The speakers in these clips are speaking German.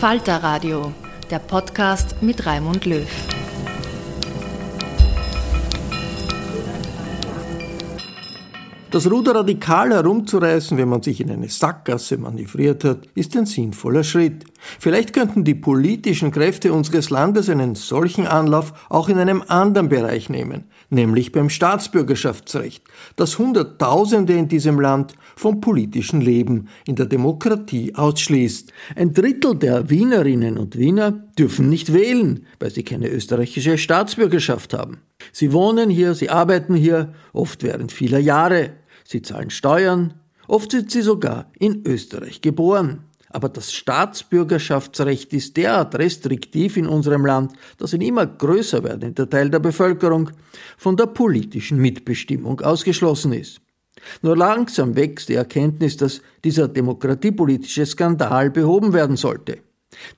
Falter Radio, der Podcast mit Raimund Löw. Das Ruder radikal herumzureißen, wenn man sich in eine Sackgasse manövriert hat, ist ein sinnvoller Schritt. Vielleicht könnten die politischen Kräfte unseres Landes einen solchen Anlauf auch in einem anderen Bereich nehmen, nämlich beim Staatsbürgerschaftsrecht, das Hunderttausende in diesem Land vom politischen Leben in der Demokratie ausschließt. Ein Drittel der Wienerinnen und Wiener dürfen nicht wählen, weil sie keine österreichische Staatsbürgerschaft haben. Sie wohnen hier, sie arbeiten hier, oft während vieler Jahre. Sie zahlen Steuern, oft sind sie sogar in Österreich geboren. Aber das Staatsbürgerschaftsrecht ist derart restriktiv in unserem Land, dass ein immer größer werdender Teil der Bevölkerung von der politischen Mitbestimmung ausgeschlossen ist. Nur langsam wächst die Erkenntnis, dass dieser demokratiepolitische Skandal behoben werden sollte.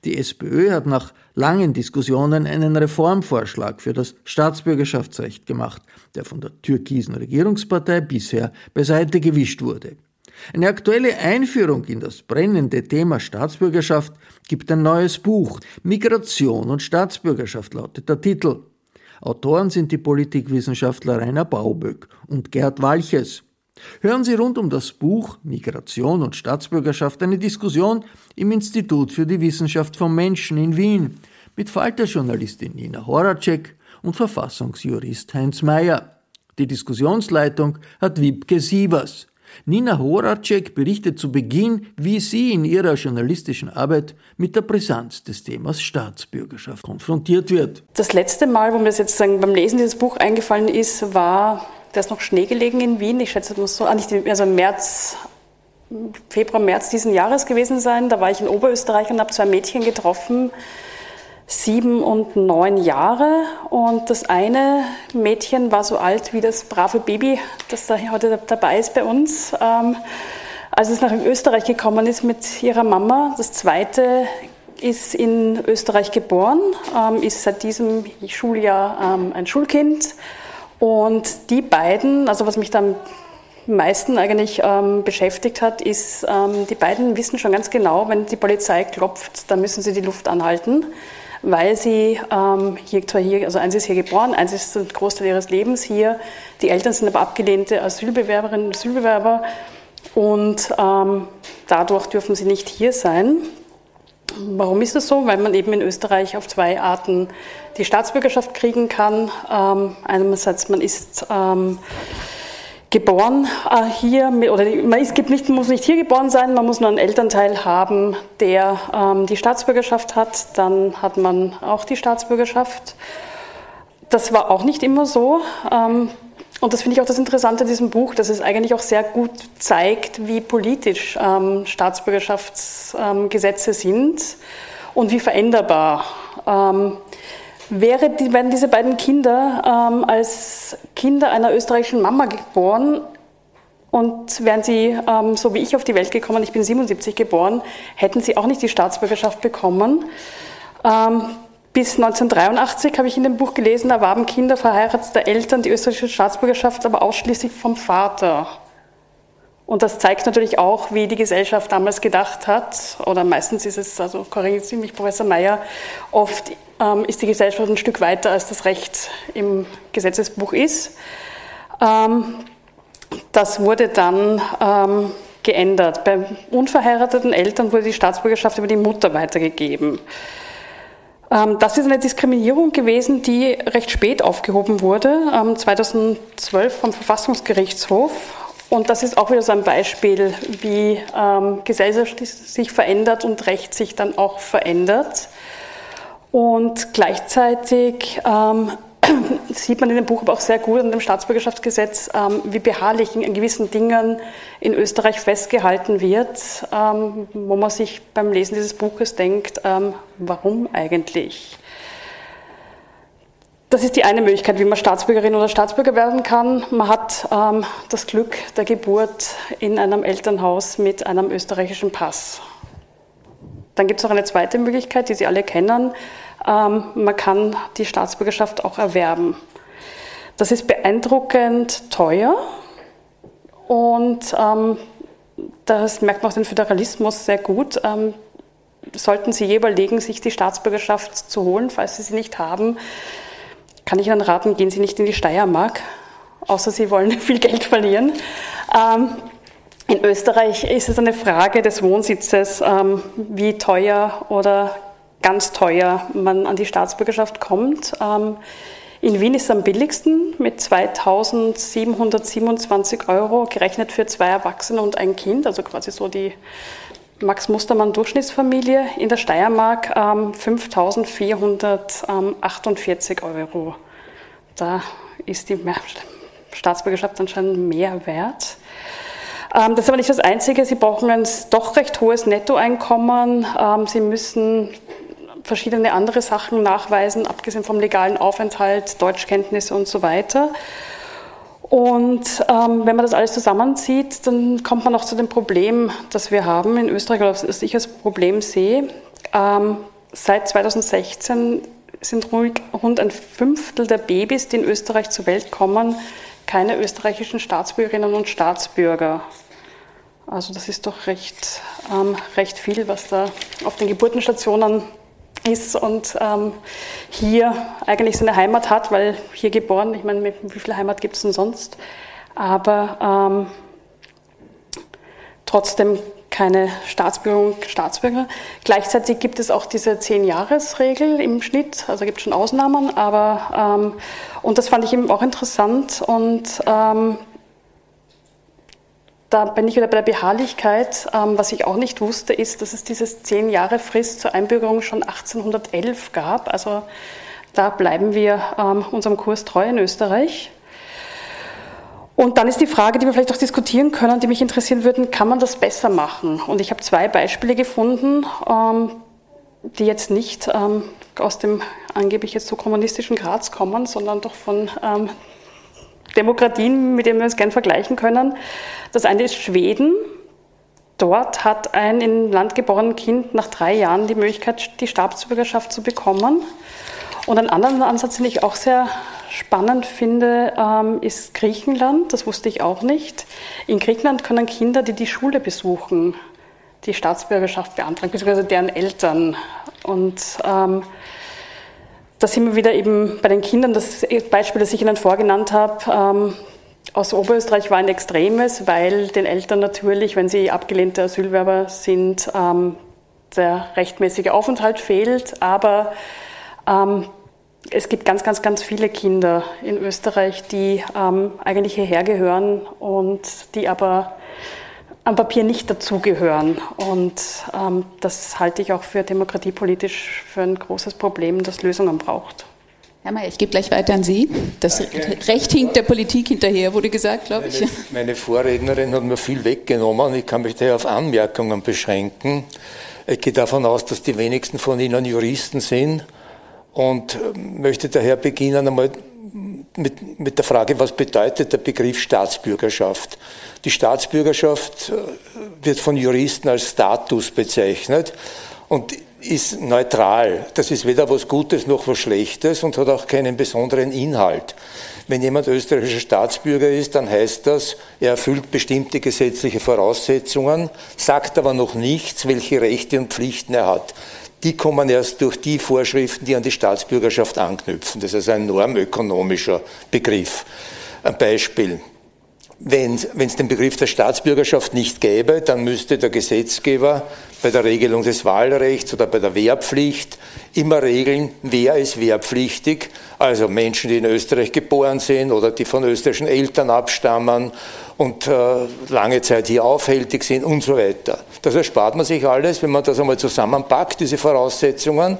Die SPÖ hat nach langen Diskussionen einen Reformvorschlag für das Staatsbürgerschaftsrecht gemacht, der von der türkisen Regierungspartei bisher beiseite gewischt wurde. Eine aktuelle Einführung in das brennende Thema Staatsbürgerschaft gibt ein neues Buch. Migration und Staatsbürgerschaft lautet der Titel. Autoren sind die Politikwissenschaftler Rainer Bauböck und Gerd Walches. Hören Sie rund um das Buch Migration und Staatsbürgerschaft eine Diskussion im Institut für die Wissenschaft vom Menschen in Wien mit Falterjournalistin Nina Horacek und Verfassungsjurist Heinz Mayer. Die Diskussionsleitung hat Wiebke Sievers. Nina Horacek berichtet zu Beginn, wie sie in ihrer journalistischen Arbeit mit der Brisanz des Themas Staatsbürgerschaft konfrontiert wird. Das letzte Mal, wo mir das jetzt beim Lesen dieses Buch eingefallen ist, war da ist noch Schnee gelegen in Wien. Ich schätze, es muss so, ah, also März, Februar, März diesen Jahres gewesen sein. Da war ich in Oberösterreich und habe zwei Mädchen getroffen, sieben und neun Jahre. Und das eine Mädchen war so alt wie das brave Baby, das da heute dabei ist bei uns. Ähm, als es nach Österreich gekommen ist mit ihrer Mama. Das zweite ist in Österreich geboren, ähm, ist seit diesem Schuljahr ähm, ein Schulkind und die beiden, also was mich dann am meisten eigentlich ähm, beschäftigt hat, ist, ähm, die beiden wissen schon ganz genau, wenn die Polizei klopft, dann müssen sie die Luft anhalten, weil sie ähm, hier, zwar hier, also eins ist hier geboren, eins ist ein Großteil ihres Lebens hier, die Eltern sind aber abgelehnte Asylbewerberinnen und Asylbewerber und ähm, dadurch dürfen sie nicht hier sein. Warum ist das so? Weil man eben in Österreich auf zwei Arten die Staatsbürgerschaft kriegen kann. Ähm, einerseits man ist ähm, geboren äh, hier, oder man ist, gibt nicht, muss nicht hier geboren sein, man muss nur einen Elternteil haben, der ähm, die Staatsbürgerschaft hat, dann hat man auch die Staatsbürgerschaft. Das war auch nicht immer so. Ähm, und das finde ich auch das Interessante an diesem Buch, dass es eigentlich auch sehr gut zeigt, wie politisch ähm, Staatsbürgerschaftsgesetze sind und wie veränderbar. Ähm, Wäre die, werden diese beiden Kinder ähm, als Kinder einer österreichischen Mama geboren und wären sie, ähm, so wie ich, auf die Welt gekommen, ich bin 77 geboren, hätten sie auch nicht die Staatsbürgerschaft bekommen. Bis 1983 habe ich in dem Buch gelesen, erwarben Kinder verheirateter Eltern die österreichische Staatsbürgerschaft, aber ausschließlich vom Vater. Und das zeigt natürlich auch, wie die Gesellschaft damals gedacht hat, oder meistens ist es, also korrigiert Sie mich, Professor Mayer, oft ähm, ist die Gesellschaft ein Stück weiter, als das Recht im Gesetzesbuch ist. Ähm, das wurde dann ähm, geändert. Bei unverheirateten Eltern wurde die Staatsbürgerschaft über die Mutter weitergegeben. Ähm, das ist eine Diskriminierung gewesen, die recht spät aufgehoben wurde, 2012 vom Verfassungsgerichtshof. Und das ist auch wieder so ein Beispiel, wie ähm, Gesellschaft sich verändert und Recht sich dann auch verändert. Und gleichzeitig ähm, sieht man in dem Buch aber auch sehr gut an dem Staatsbürgerschaftsgesetz, ähm, wie beharrlich in gewissen Dingen in Österreich festgehalten wird, ähm, wo man sich beim Lesen dieses Buches denkt, ähm, warum eigentlich? Das ist die eine Möglichkeit, wie man Staatsbürgerin oder Staatsbürger werden kann. Man hat ähm, das Glück der Geburt in einem Elternhaus mit einem österreichischen Pass. Dann gibt es auch eine zweite Möglichkeit, die Sie alle kennen. Ähm, man kann die Staatsbürgerschaft auch erwerben. Das ist beeindruckend teuer und ähm, das merkt man auch den Föderalismus sehr gut. Ähm, sollten Sie je überlegen, sich die Staatsbürgerschaft zu holen, falls Sie sie nicht haben, kann ich Ihnen raten, gehen Sie nicht in die Steiermark, außer Sie wollen viel Geld verlieren. In Österreich ist es eine Frage des Wohnsitzes, wie teuer oder ganz teuer man an die Staatsbürgerschaft kommt. Ähm, in Wien ist es am billigsten mit 2727 Euro, gerechnet für zwei Erwachsene und ein Kind, also quasi so die Max Mustermann Durchschnittsfamilie in der Steiermark ähm, 5.448 Euro. Da ist die Staatsbürgerschaft anscheinend mehr wert. Ähm, das ist aber nicht das Einzige. Sie brauchen ein doch recht hohes Nettoeinkommen. Ähm, Sie müssen verschiedene andere Sachen nachweisen, abgesehen vom legalen Aufenthalt, Deutschkenntnisse und so weiter. Und ähm, wenn man das alles zusammenzieht, dann kommt man auch zu dem Problem, das wir haben in Österreich, oder das ich als Problem sehe. Ähm, seit 2016 sind rund ein Fünftel der Babys, die in Österreich zur Welt kommen, keine österreichischen Staatsbürgerinnen und Staatsbürger. Also das ist doch recht, ähm, recht viel, was da auf den Geburtenstationen ist und ähm, hier eigentlich seine Heimat hat, weil hier geboren, ich meine, wie viel Heimat gibt es denn sonst? Aber ähm, trotzdem keine Staatsbürger, Staatsbürger. Gleichzeitig gibt es auch diese Zehn-Jahres-Regel im Schnitt, also gibt es schon Ausnahmen, aber ähm, und das fand ich eben auch interessant und ähm, da bin ich wieder bei der Beharrlichkeit. Ähm, was ich auch nicht wusste, ist, dass es dieses zehn Jahre Frist zur Einbürgerung schon 1811 gab. Also da bleiben wir ähm, unserem Kurs treu in Österreich. Und dann ist die Frage, die wir vielleicht auch diskutieren können, die mich interessieren würden, kann man das besser machen? Und ich habe zwei Beispiele gefunden, ähm, die jetzt nicht aus dem angeblich jetzt so kommunistischen Graz kommen, sondern doch von Demokratien, mit denen wir uns gern vergleichen können. Das eine ist Schweden. Dort hat ein in Land geborenes Kind nach drei Jahren die Möglichkeit, die Staatsbürgerschaft zu bekommen. Und einen anderen Ansatz, den ich auch sehr spannend finde, ähm, ist Griechenland. Das wusste ich auch nicht. In Griechenland können Kinder, die die Schule besuchen, die Staatsbürgerschaft beantragen, beziehungsweise deren Eltern. Und ähm, da sind wir wieder eben bei den Kindern. Das Beispiel, das ich Ihnen vorgenannt habe, ähm, aus Oberösterreich war ein extremes, weil den Eltern natürlich, wenn sie abgelehnte Asylwerber sind, ähm, der rechtmäßige Aufenthalt fehlt. Aber ähm, es gibt ganz, ganz, ganz viele Kinder in Österreich, die eigentlich hierher gehören und die aber am Papier nicht dazugehören. Und ähm, das halte ich auch für demokratiepolitisch für ein großes Problem, das Lösungen braucht. Herr Mayer, ich gebe gleich weiter an Sie. Das Recht hinkt der Politik hinterher, wurde gesagt, glaube ich. Meine, meine Vorrednerin hat mir viel weggenommen. Ich kann mich daher auf Anmerkungen beschränken. Ich gehe davon aus, dass die wenigsten von Ihnen Juristen sind und möchte daher beginnen einmal mit, mit der Frage, was bedeutet der Begriff Staatsbürgerschaft? Die Staatsbürgerschaft äh, wird von Juristen als Status bezeichnet und ist neutral. Das ist weder was Gutes noch was Schlechtes und hat auch keinen besonderen Inhalt. Wenn jemand österreichischer Staatsbürger ist, dann heißt das, er erfüllt bestimmte gesetzliche Voraussetzungen, sagt aber noch nichts, welche Rechte und Pflichten er hat. Die kommen erst durch die Vorschriften, die an die Staatsbürgerschaft anknüpfen. Das ist ein normökonomischer Begriff. Ein Beispiel. Wenn es den Begriff der Staatsbürgerschaft nicht gäbe, dann müsste der Gesetzgeber bei der Regelung des Wahlrechts oder bei der Wehrpflicht immer regeln, wer ist wehrpflichtig, also Menschen, die in Österreich geboren sind oder die von österreichischen Eltern abstammen und äh, lange Zeit hier aufhältig sind und so weiter. Das erspart man sich alles, wenn man das einmal zusammenpackt, diese Voraussetzungen,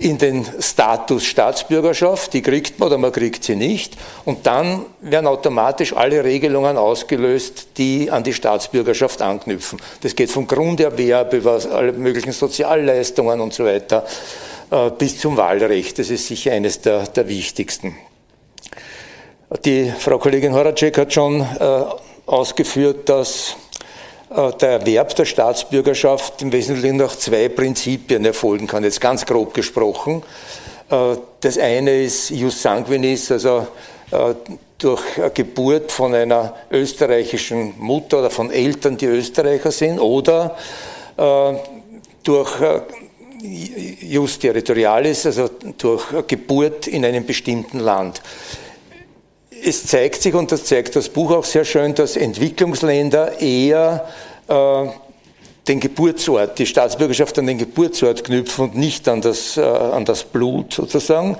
in den Status Staatsbürgerschaft, die kriegt man oder man kriegt sie nicht, und dann werden automatisch alle Regelungen ausgelöst, die an die Staatsbürgerschaft anknüpfen. Das geht vom Grunderwerb über alle möglichen Sozialleistungen und so weiter äh, bis zum Wahlrecht. Das ist sicher eines der, der wichtigsten. Die Frau Kollegin Horacek hat schon äh, ausgeführt, dass äh, der Erwerb der Staatsbürgerschaft im Wesentlichen nach zwei Prinzipien erfolgen kann, jetzt ganz grob gesprochen. Äh, das eine ist Jus sanguinis, also äh, durch Geburt von einer österreichischen Mutter oder von Eltern, die Österreicher sind, oder durch Jus territorialis, also durch Geburt in einem bestimmten Land es zeigt sich, und das zeigt das Buch auch sehr schön, dass Entwicklungsländer eher äh, den Geburtsort, die Staatsbürgerschaft an den Geburtsort knüpfen und nicht an das, äh, an das Blut sozusagen.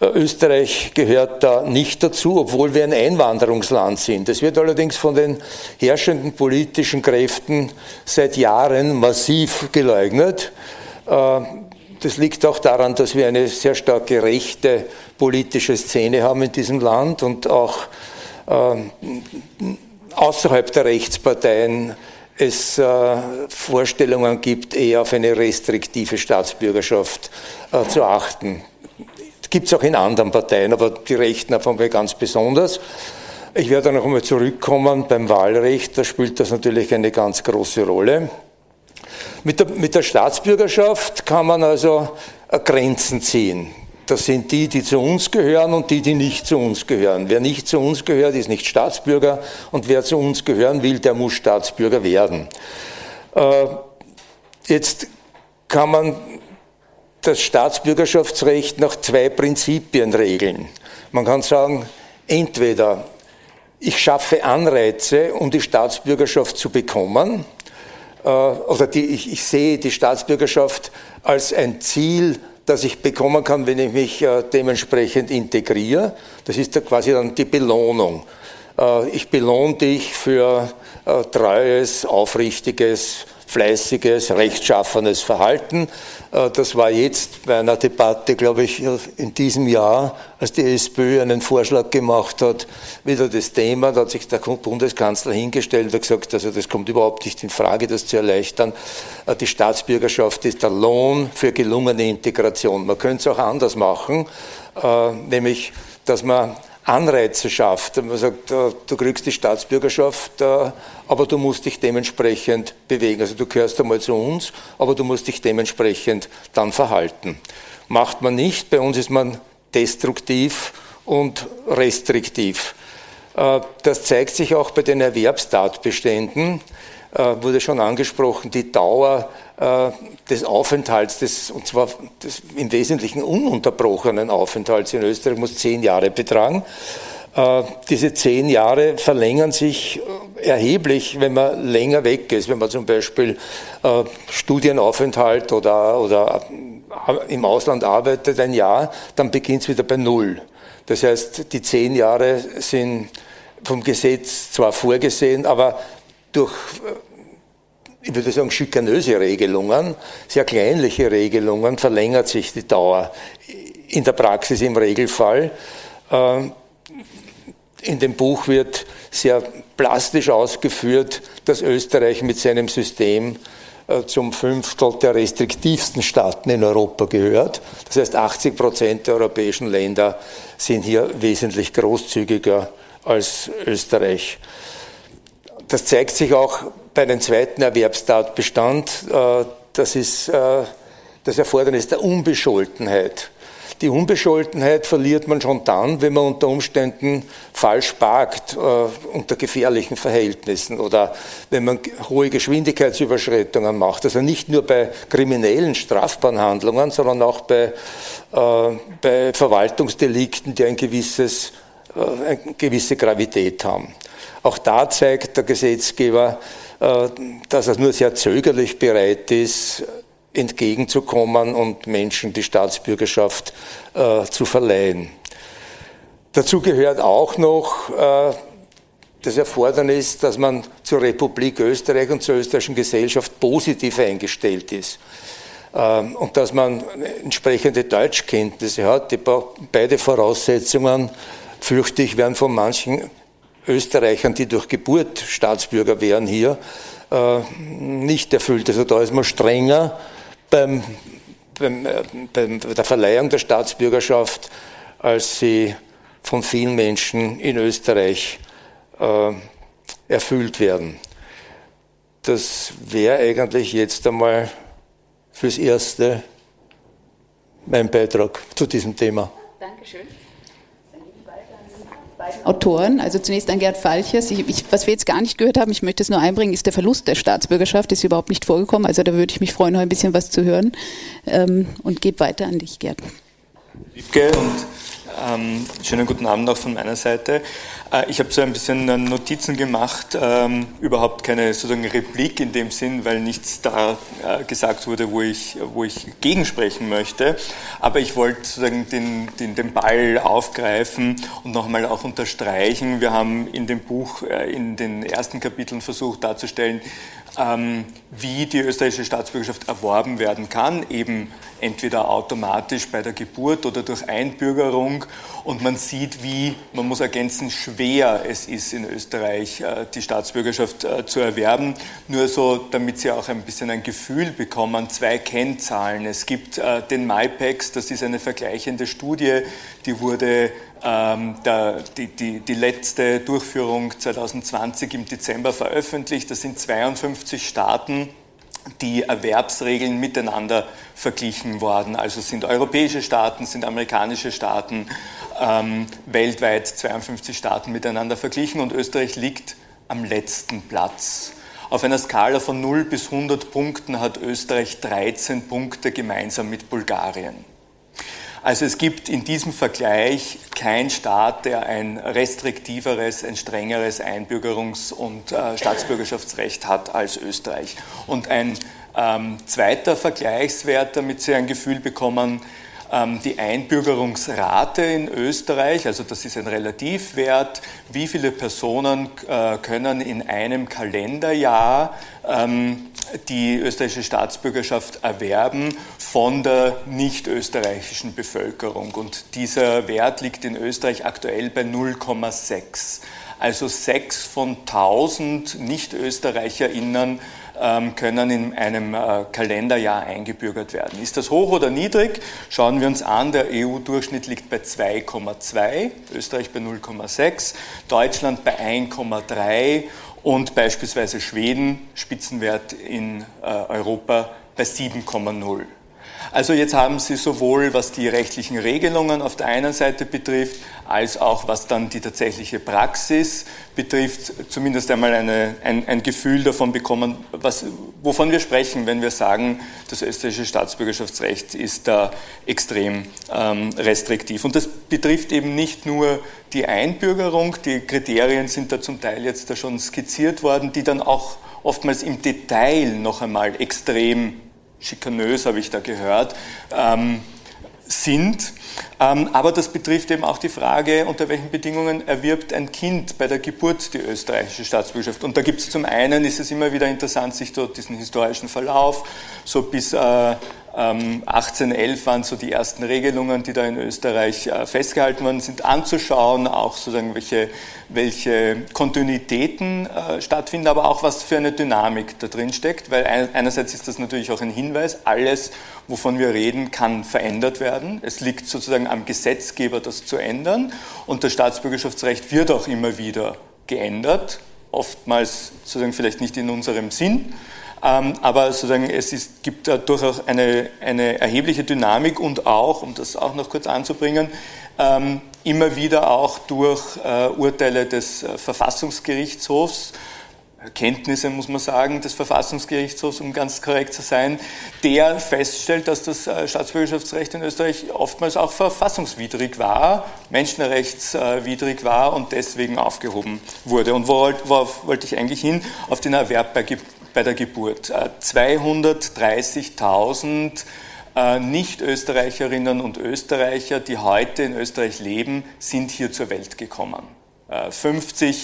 Äh, Österreich gehört da nicht dazu, obwohl wir ein Einwanderungsland sind. Das wird allerdings von den herrschenden politischen Kräften seit Jahren massiv geleugnet. Äh, das liegt auch daran, dass wir eine sehr starke rechte politische Szene haben in diesem Land und auch ähm, außerhalb der Rechtsparteien es äh, Vorstellungen gibt, eher auf eine restriktive Staatsbürgerschaft äh, zu achten. Gibt es auch in anderen Parteien, aber die Rechten davon ganz besonders. Ich werde noch einmal zurückkommen beim Wahlrecht, da spielt das natürlich eine ganz große Rolle. Mit der, mit der Staatsbürgerschaft kann man also äh, Grenzen ziehen. Das sind die, die zu uns gehören und die, die nicht zu uns gehören. Wer nicht zu uns gehört, ist nicht Staatsbürger und wer zu uns gehören will, der muss Staatsbürger werden. Äh, jetzt kann man das Staatsbürgerschaftsrecht nach zwei Prinzipien regeln. Man kann sagen, entweder ich schaffe Anreize, um die Staatsbürgerschaft zu bekommen, äh, oder die, ich, ich sehe die Staatsbürgerschaft als ein Ziel, das ich bekommen kann, wenn ich mich äh, dementsprechend integriere. Das ist quasi dann die Belohnung. Äh, ich belohne dich für äh, treues, aufrichtiges, fleißiges, rechtschaffenes Verhalten. Äh, das war jetzt bei einer Debatte, glaube ich, in diesem Jahr, als die SPÖ einen Vorschlag gemacht hat, wieder das Thema. Da hat sich der Bundeskanzler hingestellt und gesagt, also das kommt überhaupt nicht in Frage, das zu erleichtern. Äh, die Staatsbürgerschaft ist der Lohn für gelungene Integration. Man könnte es auch anders machen, äh, nämlich, dass man Anreize schafft. Man sagt, du kriegst die Staatsbürgerschaft, aber du musst dich dementsprechend bewegen. Also du gehörst einmal zu uns, aber du musst dich dementsprechend dann verhalten. Macht man nicht, bei uns ist man destruktiv und restriktiv. Äh, das zeigt sich auch bei den Erwerbstatbeständen, äh, wurde schon angesprochen, die Dauer äh, des Aufenthalts, des, und zwar des im Wesentlichen ununterbrochenen Aufenthalts in Österreich, muss zehn Jahre betragen. Äh, diese zehn Jahre verlängern sich erheblich, wenn man länger weg ist, wenn man zum Beispiel Studienaufenthalt oder, oder im Ausland arbeitet ein Jahr, dann beginnt es wieder bei Null. Das heißt, die zehn Jahre sind vom Gesetz zwar vorgesehen, aber durch, ich würde sagen, schikanöse Regelungen, sehr kleinliche Regelungen, verlängert sich die Dauer in der Praxis im Regelfall. Ähm, in dem Buch wird sehr plastisch ausgeführt, dass Österreich mit seinem System äh, zum Fünftel der restriktivsten Staaten in Europa gehört. Das heißt, 80 Prozent der europäischen Länder sind hier wesentlich großzügiger als Österreich. Das zeigt sich auch bei einem zweiten Erwerbstatbestand. Äh, das ist äh, das Erfordernis der Unbescholtenheit. Die Unbescholtenheit verliert man schon dann, wenn man unter Umständen falsch parkt, äh, unter gefährlichen Verhältnissen oder wenn man hohe Geschwindigkeitsüberschreitungen macht. Also nicht nur bei kriminellen, strafbaren Handlungen, sondern auch bei, äh, bei Verwaltungsdelikten, die ein gewisses, äh, eine gewisse Gravität haben. Auch da zeigt der Gesetzgeber, dass er nur sehr zögerlich bereit ist, entgegenzukommen und Menschen die Staatsbürgerschaft äh, zu verleihen. Dazu gehört auch noch äh, das Erfordernis, dass man zur Republik Österreich und zur österreichischen Gesellschaft positiv eingestellt ist. Ähm, und dass man entsprechende Deutschkenntnisse hat. Die, beide Voraussetzungen, fürchte ich, werden von manchen Österreichern, die durch Geburt Staatsbürger wären hier, äh, nicht erfüllt. Also da ist man strenger beim, beim, äh, bei der Verleihung der Staatsbürgerschaft, als sie von vielen Menschen in Österreich äh, erfüllt werden. Das wäre eigentlich jetzt einmal fürs Erste mein Beitrag zu diesem Thema. Dankeschön Autoren. Also zunächst an Gerd Falchers. Ich, ich, was wir jetzt gar nicht gehört haben, ich möchte es nur einbringen, ist der Verlust der Staatsbürgerschaft. Ist überhaupt nicht vorgekommen. Also da würde ich mich freuen, noch ein bisschen was zu hören. Ähm, und gebe weiter an dich, Gerd. Wiebke und ähm, schönen guten Abend auch von meiner Seite. Äh, ich habe so ein bisschen äh, Notizen gemacht, ähm, überhaupt keine sozusagen Replik in dem Sinn, weil nichts da äh, gesagt wurde, wo ich, wo ich gegensprechen möchte. Aber ich wollte sozusagen den, den, den Ball aufgreifen und nochmal auch unterstreichen. Wir haben in dem Buch in den ersten Kapiteln versucht darzustellen, ähm, wie die österreichische Staatsbürgerschaft erworben werden kann, eben entweder automatisch bei der Geburt oder durch Einbürgerung. Und man sieht, wie, man muss ergänzen, schwer es ist in Österreich, äh, die Staatsbürgerschaft äh, zu erwerben. Nur so, damit Sie auch ein bisschen ein Gefühl bekommen, zwei Kennzahlen. Es gibt äh, den MyPEX, das ist eine vergleichende Studie, die wurde ähm, der, die, die, die, letzte Durchführung 2020 im Dezember veröffentlicht. Das sind 52 Staaten, die Erwerbsregeln miteinander verglichen worden. Also sind europäische Staaten, sind amerikanische Staaten, ähm, weltweit 52 Staaten miteinander verglichen und Österreich liegt am letzten Platz. Auf einer Skala von 0 bis 100 Punkten hat Österreich 13 Punkte gemeinsam mit Bulgarien. Also es gibt in diesem Vergleich keinen Staat, der ein restriktiveres, ein strengeres Einbürgerungs- und äh, Staatsbürgerschaftsrecht hat als Österreich. Und ein ähm, zweiter Vergleichswert, damit Sie ein Gefühl bekommen, die Einbürgerungsrate in Österreich, also das ist ein Relativwert, wie viele Personen äh, können in einem Kalenderjahr ähm, die österreichische Staatsbürgerschaft erwerben von der nicht österreichischen Bevölkerung. Und dieser Wert liegt in Österreich aktuell bei 0,6. Also sechs von 1000 Nicht-ÖsterreicherInnen ähm, können in einem äh, Kalenderjahr eingebürgert werden. Ist das hoch oder niedrig? Schauen wir uns an, der EU-Durchschnitt liegt bei 2,2, Österreich bei 0,6, Deutschland bei 1,3 und beispielsweise Schweden, Spitzenwert in äh, Europa, bei 7,0. Also jetzt haben Sie sowohl, was die rechtlichen Regelungen auf der einen Seite betrifft, als auch was dann die tatsächliche Praxis betrifft, zumindest einmal eine, ein, ein, Gefühl davon bekommen, was, wovon wir sprechen, wenn wir sagen, das österreichische Staatsbürgerschaftsrecht ist da extrem ähm, restriktiv. Und das betrifft eben nicht nur die Einbürgerung, die Kriterien sind da zum Teil jetzt da schon skizziert worden, die dann auch oftmals im Detail noch einmal extrem schikanös, habe ich da gehört, ähm, sind. Ähm, aber das betrifft eben auch die Frage, unter welchen Bedingungen erwirbt ein Kind bei der Geburt die österreichische Staatsbürgerschaft. Und da gibt es zum einen, ist es immer wieder interessant, sich dort diesen historischen Verlauf, so bis äh, 1811 ähm, waren so die ersten Regelungen, die da in Österreich äh, festgehalten worden sind, anzuschauen, auch sozusagen welche, welche Kontinuitäten äh, stattfinden, aber auch was für eine Dynamik da drin steckt, weil einerseits ist das natürlich auch ein Hinweis, alles, wovon wir reden, kann verändert werden. Es liegt sozusagen am Gesetzgeber, das zu ändern und das Staatsbürgerschaftsrecht wird auch immer wieder geändert, oftmals sozusagen vielleicht nicht in unserem Sinn, aber sozusagen es ist, gibt durchaus eine, eine erhebliche Dynamik und auch, um das auch noch kurz anzubringen, ähm, immer wieder auch durch äh, Urteile des äh, Verfassungsgerichtshofs, Erkenntnisse, muss man sagen, des Verfassungsgerichtshofs, um ganz korrekt zu sein, der feststellt, dass das äh, Staatsbürgerschaftsrecht in Österreich oftmals auch verfassungswidrig war, menschenrechtswidrig war und deswegen aufgehoben wurde. Und worauf wollte ich eigentlich hin? Auf den Erwerb bei bei der Geburt. 230.000 äh, äh, Nicht-Österreicherinnen und Österreicher, die heute in Österreich leben, sind hier zur Welt gekommen. 50 äh, ähm,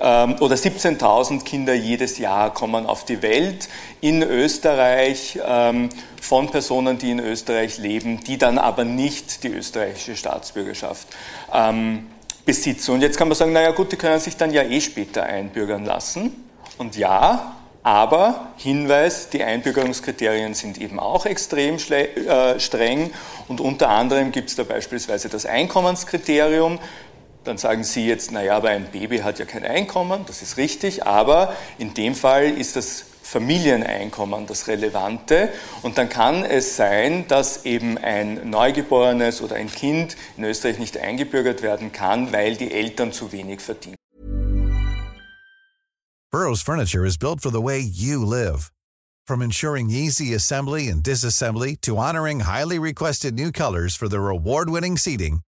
oder 17.000 Kinder jedes Jahr kommen auf die Welt in Österreich ähm, von Personen, die in Österreich leben, die dann aber nicht die österreichische Staatsbürgerschaft ähm, besitzen. Und jetzt kann man sagen, naja gut, die können sich dann ja eh später einbürgern lassen. Und ja, aber Hinweis, die Einbürgerungskriterien sind eben auch extrem äh, streng und unter anderem gibt es da beispielsweise das Einkommenskriterium. Dann sagen Sie jetzt, naja, aber ein Baby hat ja kein Einkommen, das ist richtig, aber in dem Fall ist das Familieneinkommen das Relevante. Und dann kann es sein, dass eben ein Neugeborenes oder ein Kind in Österreich nicht eingebürgert werden kann, weil die Eltern zu wenig verdienen. Burroughs Furniture is built for the way you live. From ensuring easy assembly and disassembly to honoring highly requested new colors for their award-winning seating,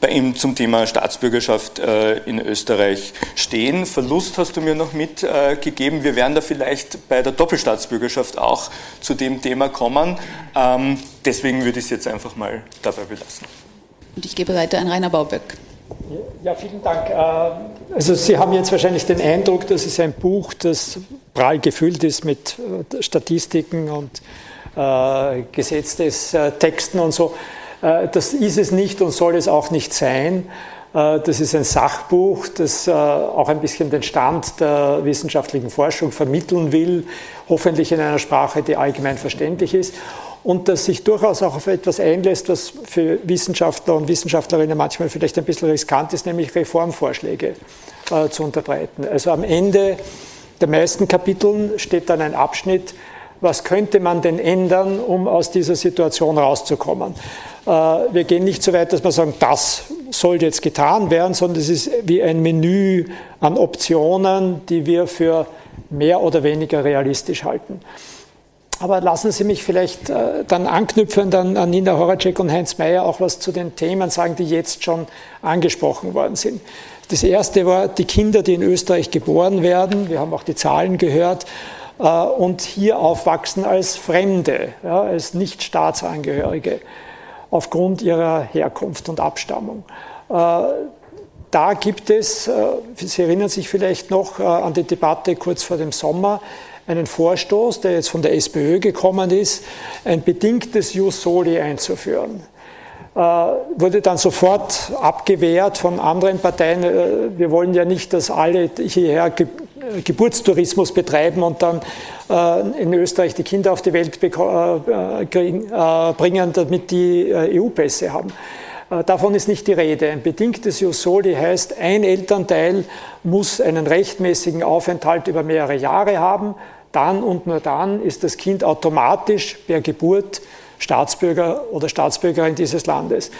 bei ihm zum Thema Staatsbürgerschaft äh, in Österreich stehen. Verlust hast du mir noch mitgegeben. Wir werden da vielleicht bei der Doppelstaatsbürgerschaft auch zu dem Thema kommen. Ähm, deswegen würde ich es jetzt einfach mal dabei belassen. Und ich gebe weiter an Rainer Bauböck. Ja, vielen Dank. Äh, also Sie haben jetzt wahrscheinlich den Eindruck, das ist ein Buch, das prall gefüllt ist mit äh, Statistiken und äh, Gesetzestexten und so. Äh, das ist es nicht und soll es auch nicht sein. Äh, das ist ein Sachbuch, das äh, auch ein bisschen den Stand der wissenschaftlichen Forschung vermitteln will, hoffentlich in einer Sprache, die allgemein verständlich ist und das sich durchaus auch auf etwas einlässt, was für Wissenschaftler und Wissenschaftlerinnen manchmal vielleicht ein bisschen riskant ist, nämlich Reformvorschläge zu unterbreiten. Also am Ende der meisten Kapiteln steht dann ein Abschnitt, was könnte man denn ändern, um aus dieser Situation rauszukommen. Äh, wir gehen nicht so weit, dass wir sagen, das soll jetzt getan werden, sondern es ist wie ein Menü an Optionen, die wir für mehr oder weniger realistisch halten. Aber lassen Sie mich vielleicht äh, dann anknüpfen an, an Nina Horacek und Heinz Mayer auch was zu den Themen sagen, die jetzt schon angesprochen worden sind. Das erste war die Kinder, die in Österreich geboren werden. Wir haben auch die Zahlen gehört. Äh, und hier aufwachsen als Fremde, ja, als Nicht-Staatsangehörige aufgrund ihrer Herkunft und Abstammung. Äh, da gibt es, äh, Sie erinnern sich vielleicht noch an die Debatte kurz vor dem Sommer, einen Vorstoß, der jetzt von der SPÖ gekommen ist, ein bedingtes Jus soli einzuführen. Wurde dann sofort abgewehrt von anderen Parteien. wir wollen ja nicht, dass alle hierher Geburtstourismus betreiben und dann äh, in Österreich die Kinder auf die Welt äh, äh, bringen, damit die äh, EU-Pässe haben. Äh, davon ist nicht die Rede. Ein bedingtes Jus soli heißt, ein Elternteil muss einen rechtmäßigen Aufenthalt über mehrere Jahre haben. dann und nur dann ist das Kind automatisch per Geburt Staatsbürger oder Staatsbürgerin dieses Landes.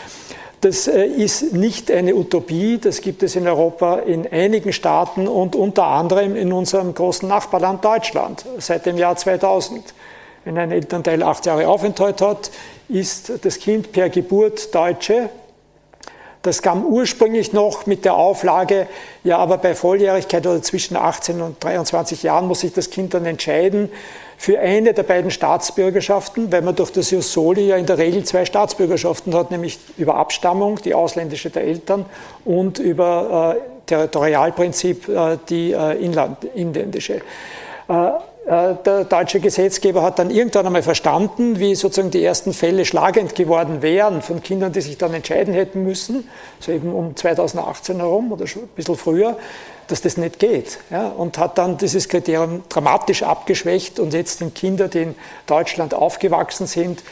Das äh, ist nicht eine Utopie, das gibt es in Europa in einigen Staaten und unter anderem in unserem großen Nachbarland Deutschland seit dem Jahr 2000. Wenn ein Elternteil acht Jahre Aufenthalt hat, ist das Kind per Geburt Deutsche. Das kam ursprünglich noch mit der Auflage, ja, aber bei Volljährigkeit oder zwischen 18 und 23 Jahren muss sich das Kind dann entscheiden, für eine der beiden Staatsbürgerschaften, weil man durch das Jus Soli ja in der Regel zwei Staatsbürgerschaften hat, nämlich über Abstammung, die ausländische der Eltern, und über äh, Territorialprinzip, äh, die äh, Inland, inländische. Äh, äh, der deutsche Gesetzgeber hat dann irgendwann einmal verstanden, wie sozusagen die ersten Fälle schlagend geworden wären von Kindern, die sich dann entscheiden hätten müssen, so eben um 2018 herum oder schon ein bisschen früher, dass das nicht geht. Ja, und hat dann dieses Kriterium dramatisch abgeschwächt und jetzt sind Kinder, die in Deutschland aufgewachsen sind,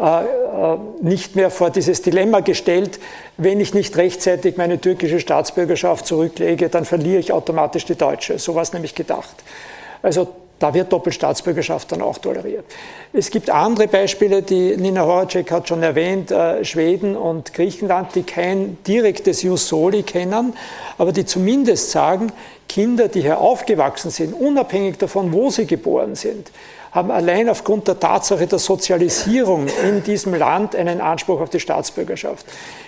äh, äh, nicht mehr vor dieses Dilemma gestellt, wenn ich nicht rechtzeitig meine türkische Staatsbürgerschaft zurücklege, dann verliere ich automatisch die deutsche. So war es nämlich gedacht. Also da wird Doppelstaatsbürgerschaft dann auch toleriert. Es gibt andere Beispiele, die Nina Horacek hat schon erwähnt, äh, Schweden und Griechenland, die kein direktes Jus Soli kennen, aber die zumindest sagen, Kinder, die hier aufgewachsen sind, unabhängig davon, wo sie geboren sind, haben allein aufgrund der Tatsache der Sozialisierung in diesem Land einen Anspruch auf die Staatsbürgerschaft.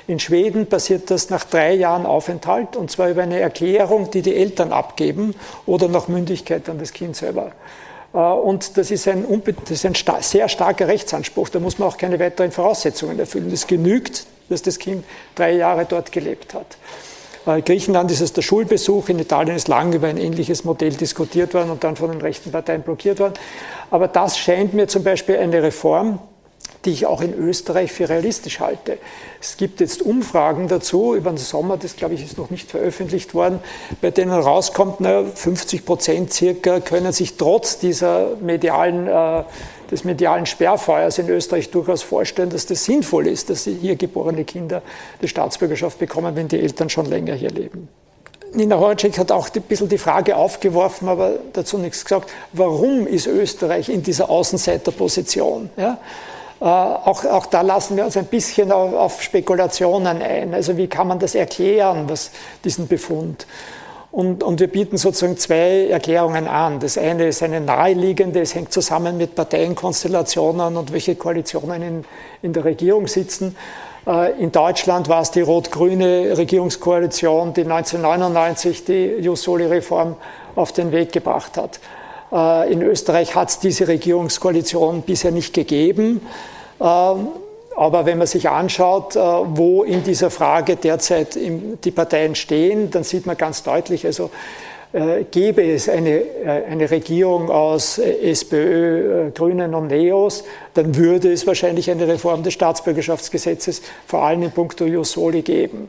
In Schweden passiert das nach drei Jahren Aufenthalt und zwar über eine Erklärung, die die Eltern abgeben oder nach Mündigkeit dann das Kind selber. Äh, und das ist, ein, das ist ein sehr starker Rechtsanspruch. Da muss man auch keine weiteren Voraussetzungen erfüllen. Es genügt, dass das Kind drei Jahre dort gelebt hat. In äh, Griechenland ist es der Schulbesuch, in Italien ist lange über ein ähnliches Modell diskutiert worden und dann von den rechten Parteien blockiert worden. Aber das scheint mir zum Beispiel eine Reform, die ich auch in Österreich für realistisch halte. Es gibt jetzt Umfragen dazu über den Sommer, das glaube ich ist noch nicht veröffentlicht worden, bei denen rauskommt, na, 50 Prozent circa können sich trotz dieser medialen, äh, des medialen Sperrfeuers in Österreich durchaus vorstellen, dass das sinnvoll ist, dass hier geborene Kinder die Staatsbürgerschaft bekommen, wenn die Eltern schon länger hier leben. Nina Horacek hat auch ein bisschen die Frage aufgeworfen, aber dazu nichts gesagt, warum ist Österreich in dieser Außenseiterposition? Ja? Äh, auch, auch, da lassen wir uns ein bisschen auf, auf, Spekulationen ein. Also wie kann man das erklären, was, diesen Befund? Und, und, wir bieten sozusagen zwei Erklärungen an. Das eine ist eine naheliegende, es hängt zusammen mit Parteienkonstellationen und welche Koalitionen in, in der Regierung sitzen. Äh, in Deutschland war es die rot-grüne Regierungskoalition, die 1999 die Jussoli-Reform auf den Weg gebracht hat. Äh, in Österreich hat es diese Regierungskoalition bisher nicht gegeben. Aber wenn man sich anschaut, äh, wo in dieser Frage derzeit die Parteien stehen, dann sieht man ganz deutlich, also äh, gäbe es eine, eine Regierung aus SPÖ, Grünen und Neos, dann würde es wahrscheinlich eine Reform des Staatsbürgerschaftsgesetzes vor allem in puncto Jus Soli geben.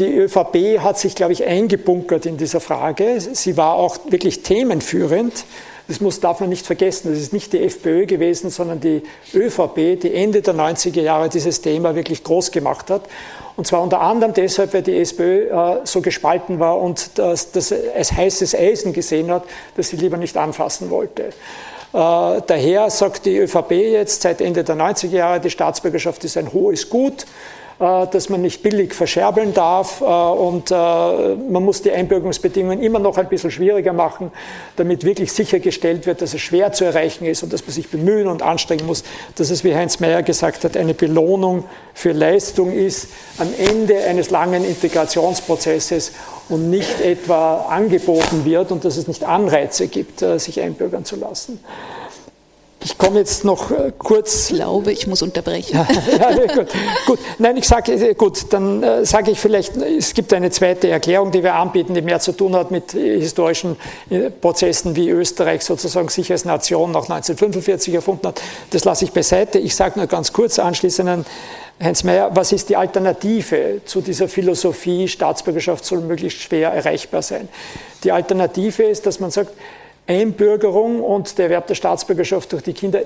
Die ÖVP hat sich, glaube ich, eingebunkert in dieser Frage. Sie war auch wirklich themenführend. Das muss, darf man nicht vergessen. Das ist nicht die FPÖ gewesen, sondern die ÖVP, die Ende der 90er Jahre dieses Thema wirklich groß gemacht hat. Und zwar unter anderem deshalb, weil die SPÖ äh, so gespalten war und das, das als heißes Eisen gesehen hat, das sie lieber nicht anfassen wollte. Äh, daher sagt die ÖVP jetzt seit Ende der 90er Jahre, die Staatsbürgerschaft ist ein hohes Gut. Äh, dass man nicht billig verscherbeln darf äh, und äh, man muss die Einbürgerungsbedingungen immer noch ein bisschen schwieriger machen, damit wirklich sichergestellt wird, dass es schwer zu erreichen ist und dass man sich bemühen und anstrengen muss, dass es, wie Heinz Mayer gesagt hat, eine Belohnung für Leistung ist am Ende eines langen Integrationsprozesses und nicht etwa angeboten wird und dass es nicht Anreize gibt, sich einbürgern zu lassen. Ich komme jetzt noch äh, kurz. Ich glaube, ich muss unterbrechen. ja, gut, gut. Nein, ich sage, äh, gut, dann äh, sage ich vielleicht, es gibt eine zweite Erklärung, die wir anbieten, die mehr zu tun hat mit historischen Prozessen, wie Österreich sozusagen sich als Nation nach 1945 erfunden hat. Das lasse ich beiseite. Ich sage nur ganz kurz anschließend an Heinz Mayer, was ist die Alternative zu dieser Philosophie, Staatsbürgerschaft soll möglichst schwer erreichbar sein? Die Alternative ist, dass man sagt, Einbürgerung und der Erwerb der Staatsbürgerschaft durch die Kinder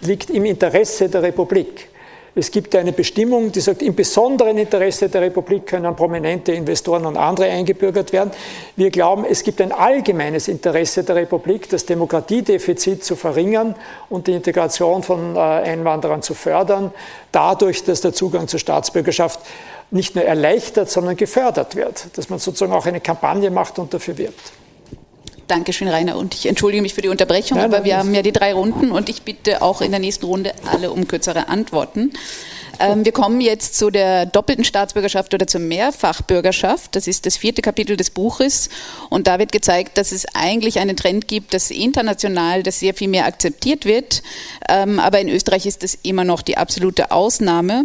liegt im Interesse der Republik. Es gibt eine Bestimmung, die sagt, im besonderen Interesse der Republik können prominente Investoren und andere eingebürgert werden. Wir glauben, es gibt ein allgemeines Interesse der Republik, das Demokratiedefizit zu verringern und die Integration von äh, Einwanderern zu fördern, dadurch, dass der Zugang zur Staatsbürgerschaft nicht nur erleichtert, sondern gefördert wird, dass man sozusagen auch eine Kampagne macht und dafür wirbt. Dankeschön, Rainer. Und ich entschuldige mich für die Unterbrechung, nein, aber wir haben ja die drei Runden und ich bitte auch in der nächsten Runde alle um kürzere Antworten. Ähm, wir kommen jetzt zu der doppelten Staatsbürgerschaft oder zur Mehrfachbürgerschaft. Das ist das vierte Kapitel des Buches. Und da wird gezeigt, dass es eigentlich einen Trend gibt, dass international das sehr viel mehr akzeptiert wird. Ähm, aber in Österreich ist das immer noch die absolute Ausnahme.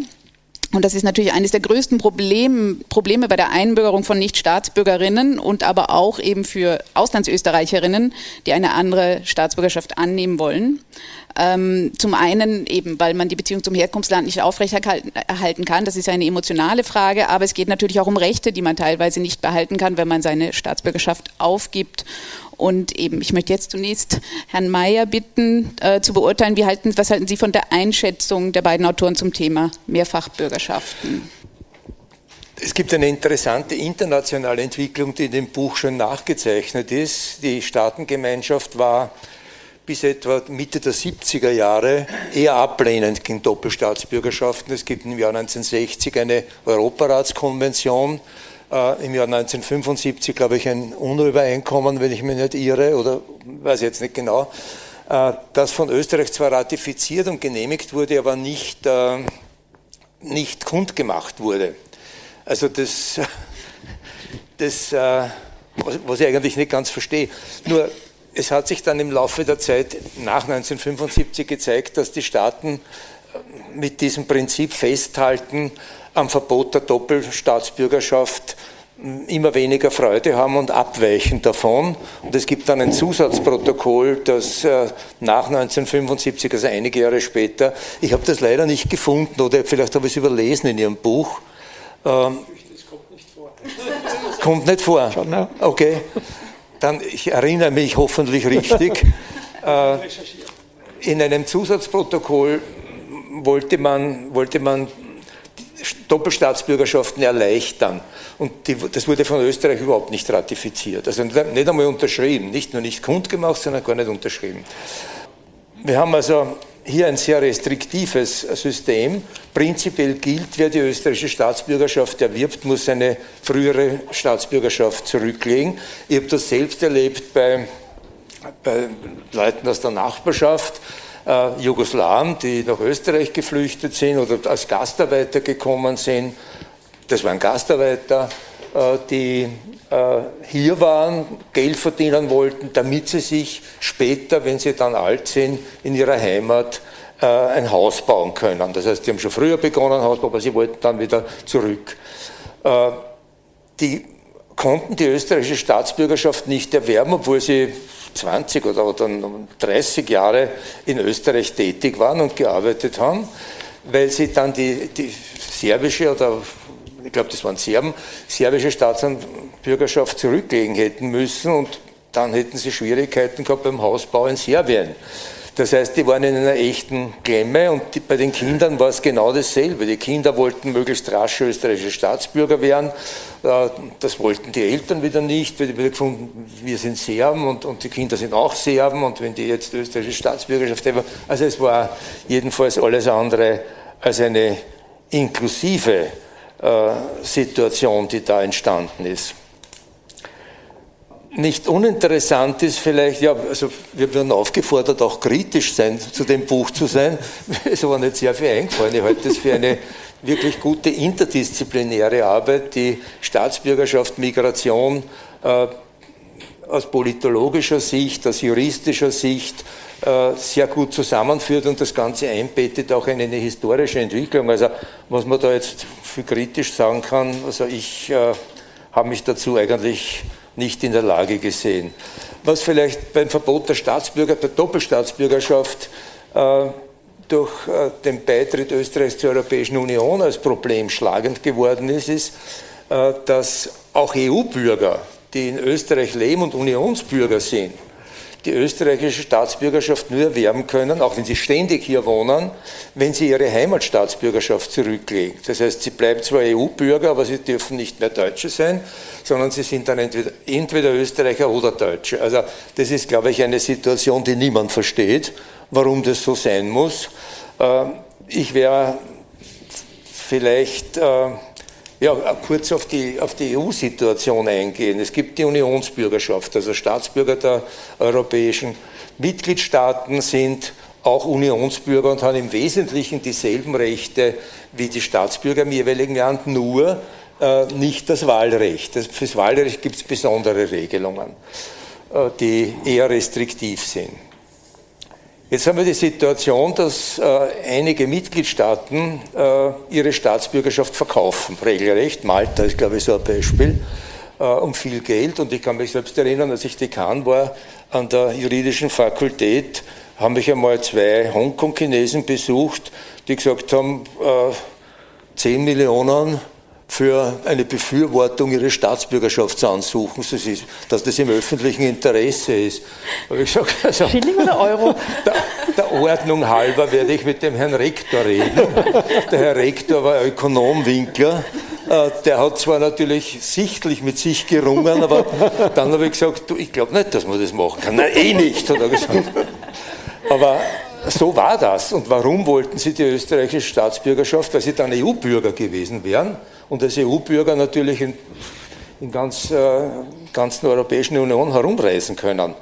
Und das ist natürlich eines der größten Problem, Probleme bei der Einbürgerung von Nicht-Staatsbürgerinnen und aber auch eben für Auslandsösterreicherinnen, die eine andere Staatsbürgerschaft annehmen wollen. Ähm, zum einen eben, weil man die Beziehung zum Herkunftsland nicht aufrechterhalten kann. Das ist eine emotionale Frage, aber es geht natürlich auch um Rechte, die man teilweise nicht behalten kann, wenn man seine Staatsbürgerschaft aufgibt. Und eben, ich möchte jetzt zunächst Herrn Mayer bitten, äh, zu beurteilen, wie halten, was halten Sie von der Einschätzung der beiden Autoren zum Thema Mehrfachbürgerschaften? Es gibt eine interessante internationale Entwicklung, die in dem Buch schon nachgezeichnet ist. Die Staatengemeinschaft war bis etwa Mitte der 70er Jahre eher ablehnend gegen Doppelstaatsbürgerschaften. Es gibt im Jahr 1960 eine Europaratskonvention, äh, im Jahr 1975, glaube ich, ein UNO-Übereinkommen, wenn ich mich nicht irre, oder weiß jetzt nicht genau, äh, das von Österreich zwar ratifiziert und genehmigt wurde, aber nicht, äh, nicht kundgemacht wurde. Also das, das was ich eigentlich nicht ganz verstehe. Nur es hat sich dann im Laufe der Zeit nach 1975 gezeigt, dass die Staaten äh, mit diesem Prinzip festhalten, am Verbot der Doppelstaatsbürgerschaft immer weniger Freude haben und abweichen davon. Und es gibt dann ein Zusatzprotokoll, das äh, nach 1975, also einige Jahre später, ich habe das leider nicht gefunden oder vielleicht habe ich es überlesen in Ihrem Buch. Ähm, das kommt nicht vor. Kommt nicht vor? Okay. Dann, ich erinnere mich hoffentlich richtig. Äh, in einem Zusatzprotokoll wollte man, wollte man Doppelstaatsbürgerschaften erleichtern. Und die, das wurde von Österreich überhaupt nicht ratifiziert. Also nicht einmal unterschrieben, nicht nur nicht kundgemacht, sondern gar nicht unterschrieben. Wir haben also hier ein sehr restriktives System. Prinzipiell gilt, wer die österreichische Staatsbürgerschaft erwirbt, muss seine frühere Staatsbürgerschaft zurücklegen. Ich habe das selbst erlebt bei, bei Leuten aus der Nachbarschaft äh, Jugoslawen, die nach Österreich geflüchtet sind oder als Gastarbeiter gekommen sind. Das waren Gastarbeiter, die äh, hier waren, Geld verdienen wollten, damit sie sich später, wenn sie dann alt sind, in ihrer Heimat äh, ein Haus bauen können. Das heißt, die haben schon früher begonnen, Hausbau, aber sie wollten dann wieder zurück. Äh, die konnten die österreichische Staatsbürgerschaft nicht erwerben, obwohl sie 20 oder, oder 30 Jahre in Österreich tätig waren und gearbeitet haben, weil sie dann die, die serbische oder ich glaube, das waren Serben, serbische Staatsbürgerschaft zurücklegen hätten müssen und dann hätten sie Schwierigkeiten gehabt beim Hausbau in Serbien. Das heißt, die waren in einer echten Klemme und die, bei den Kindern war es genau dasselbe. Die Kinder wollten möglichst rasch österreichische Staatsbürger werden. Äh, das wollten die Eltern wieder nicht, weil die wieder gefunden, wir sind Serben und, und die Kinder sind auch Serben und wenn die jetzt österreichische Staatsbürgerschaft haben. Also es war jedenfalls alles andere als eine inklusive Situation, die da entstanden ist nicht uninteressant ist vielleicht, ja, also wir werden aufgefordert, auch kritisch sein, zu dem Buch zu sein. Es war nicht sehr viel eingefallen. Ich halte das für eine wirklich gute interdisziplinäre Arbeit, die Staatsbürgerschaft, Migration äh, aus politologischer Sicht, aus juristischer Sicht äh, sehr gut zusammenführt und das Ganze einbettet auch in eine historische Entwicklung. Also was man da jetzt viel kritisch sagen kann, also ich äh, habe mich dazu eigentlich nicht in der Lage gesehen. Was vielleicht beim Verbot der Staatsbürger, der Doppelstaatsbürgerschaft äh, durch äh, den Beitritt Österreichs zur Europäischen Union als Problem schlagend geworden ist, ist, äh, dass auch EU-Bürger, die in Österreich leben und Unionsbürger sind, die österreichische Staatsbürgerschaft nur erwerben können, auch wenn sie ständig hier wohnen, wenn sie ihre Heimatstaatsbürgerschaft zurücklegen. Das heißt, sie bleiben zwar EU-Bürger, aber sie dürfen nicht mehr Deutsche sein, sondern sie sind dann entweder, entweder Österreicher oder Deutsche. Also das ist, glaube ich, eine Situation, die niemand versteht, warum das so sein muss. Äh, ich wäre vielleicht äh, ja, kurz auf die, auf die EU-Situation eingehen. Es gibt die Unionsbürgerschaft, also Staatsbürger der europäischen Mitgliedstaaten sind auch Unionsbürger und haben im Wesentlichen dieselben Rechte wie die Staatsbürger im jeweiligen Land, nur äh, nicht das Wahlrecht. Das, für das Wahlrecht gibt es besondere Regelungen, äh, die eher restriktiv sind. Jetzt haben wir die Situation, dass äh, einige Mitgliedstaaten äh, ihre Staatsbürgerschaft verkaufen, regelrecht. Malta ist, glaube ich, so ein Beispiel, äh, um viel Geld. Und ich kann mich selbst erinnern, als ich Dekan war an der juridischen Fakultät, haben mich einmal zwei Hongkong-Chinesen besucht, die gesagt haben, 10 äh, Millionen für eine Befürwortung ihres Staatsbürgerschaftsansuchens, das ist, dass das im öffentlichen Interesse ist. Habe ich gesagt, also, Schilling oder Euro? Der, der, Ordnung halber werde ich mit dem Herrn Rektor reden. Der Herr Rektor war Ökonomwinkler. Äh, der hat zwar natürlich sichtlich mit sich gerungen, aber dann habe ich gesagt, du, ich glaube nicht, dass man das machen kann. Nein, eh nicht, hat er gesagt. Aber so war das. Und warum wollten sie die österreichische Staatsbürgerschaft? Weil sie dann EU-Bürger gewesen wären und als EU-Bürger natürlich in, in ganz, äh, ganzen Europäischen Union herumreisen können.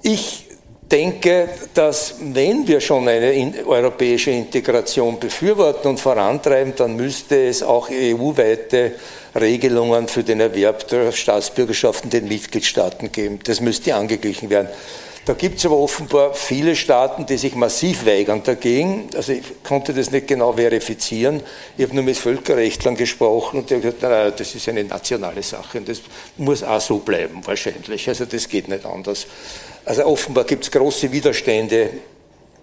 Ich denke, dass wenn wir schon eine in, europäische Integration befürworten und vorantreiben, dann müsste es auch EU-weite Regelungen für den Erwerb der Staatsbürgerschaften den Mitgliedstaaten geben. Das müsste angeglichen werden. Da gibt es aber offenbar viele Staaten, die sich massiv weigern dagegen. Also ich konnte das nicht genau verifizieren. Ich habe nur mit Völkerrechtlern gesprochen und die haben gesagt, nein, das ist eine nationale Sache und das muss auch so bleiben wahrscheinlich. Also das geht nicht anders. Also offenbar gibt es große Widerstände,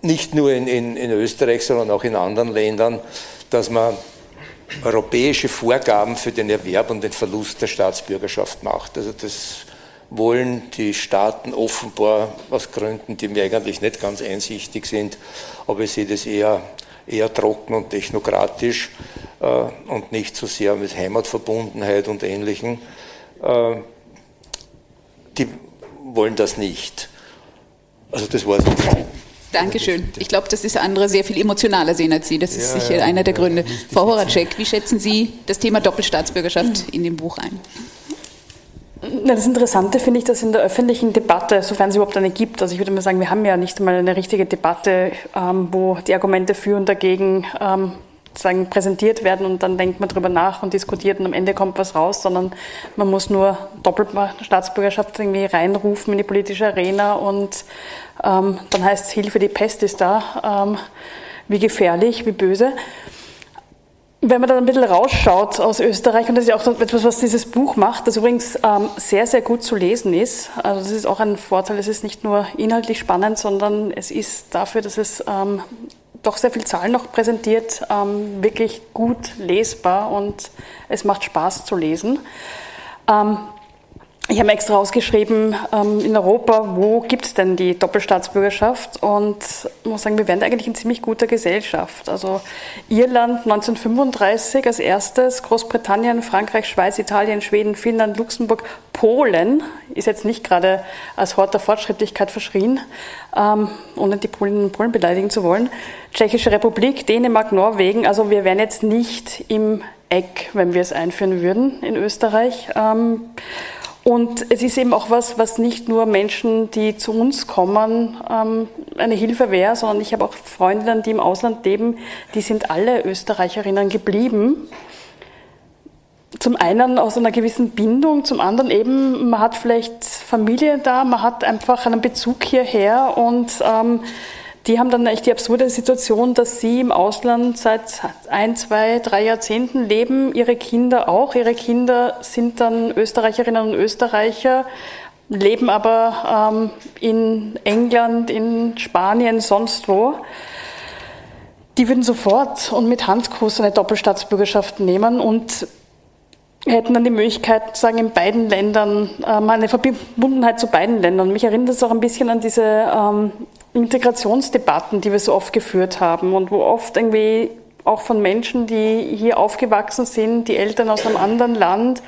nicht nur in, in, in Österreich, sondern auch in anderen Ländern, dass man europäische Vorgaben für den Erwerb und den Verlust der Staatsbürgerschaft macht. Also das wollen die Staaten offenbar aus Gründen, die mir eigentlich nicht ganz einsichtig sind, aber ich sehe das eher, eher trocken und technokratisch äh, und nicht so sehr mit Heimatverbundenheit und Ähnlichem. Äh, die wollen das nicht. Also das war es. Dankeschön. Ich glaube, das andere sehr viel emotionaler sehen als Sie. Das ist ja, sicher ja, einer der Gründe. Frau Horacek, wie schätzen Sie das Thema Doppelstaatsbürgerschaft in dem Buch ein? Das Interessante finde ich, dass in der öffentlichen Debatte, sofern es überhaupt eine gibt, also ich würde mal sagen, wir haben ja nicht einmal eine richtige Debatte, ähm, wo die Argumente für und dagegen ähm, sozusagen präsentiert werden und dann denkt man darüber nach und diskutiert und am Ende kommt was raus, sondern man muss nur Doppelstaatsbürgerschaft irgendwie reinrufen in die politische Arena und ähm, dann heißt es Hilfe, die Pest ist da, wie gefährlich, wie böse. Wenn man dann ein bisschen rausschaut aus Österreich, und das ist ja auch etwas, was dieses Buch macht, das übrigens ähm, sehr, sehr gut zu lesen ist. Also das ist auch ein Vorteil, es ist nicht nur inhaltlich spannend, sondern es ist dafür, dass es ähm, doch sehr viel Zahlen noch präsentiert, ähm, wirklich gut lesbar und es macht Spaß zu lesen. Ähm, ich habe extra ausgeschrieben, ähm, in Europa, wo gibt es denn die Doppelstaatsbürgerschaft? Und ich muss sagen, wir wären eigentlich in ziemlich guter Gesellschaft. Also Irland 1935 als erstes, Großbritannien, Frankreich, Schweiz, Italien, Schweden, Finnland, Luxemburg, Polen ist jetzt nicht gerade als Hort der Fortschrittlichkeit verschrien, ähm, ohne die Polen, Polen beleidigen zu wollen. Tschechische Republik, Dänemark, Norwegen. Also wir wären jetzt nicht im Eck, wenn wir es einführen würden in Österreich. Und es ist eben auch was, was nicht nur Menschen, die zu uns kommen, ähm, eine Hilfe wäre, sondern ich habe auch Freundinnen, die im Ausland leben, die sind alle Österreicherinnen geblieben. Zum einen aus einer gewissen Bindung, zum anderen eben, man hat vielleicht Familie da, man hat einfach einen Bezug hierher und ähm, die haben dann echt die absurde Situation, dass sie im Ausland seit ein, zwei, drei Jahrzehnten leben, ihre Kinder auch. Ihre Kinder sind dann Österreicherinnen und Österreicher, leben aber ähm, in England, in Spanien, sonst wo. Die würden sofort und mit Handkuss eine Doppelstaatsbürgerschaft nehmen und hätten dann die Möglichkeit, sagen in beiden Ländern ähm, eine Verbundenheit zu beiden Ländern. Mich erinnert das auch ein bisschen an diese ähm, Integrationsdebatten, die wir so oft geführt haben und wo oft irgendwie auch von Menschen, die hier aufgewachsen sind, die Eltern aus einem anderen Land,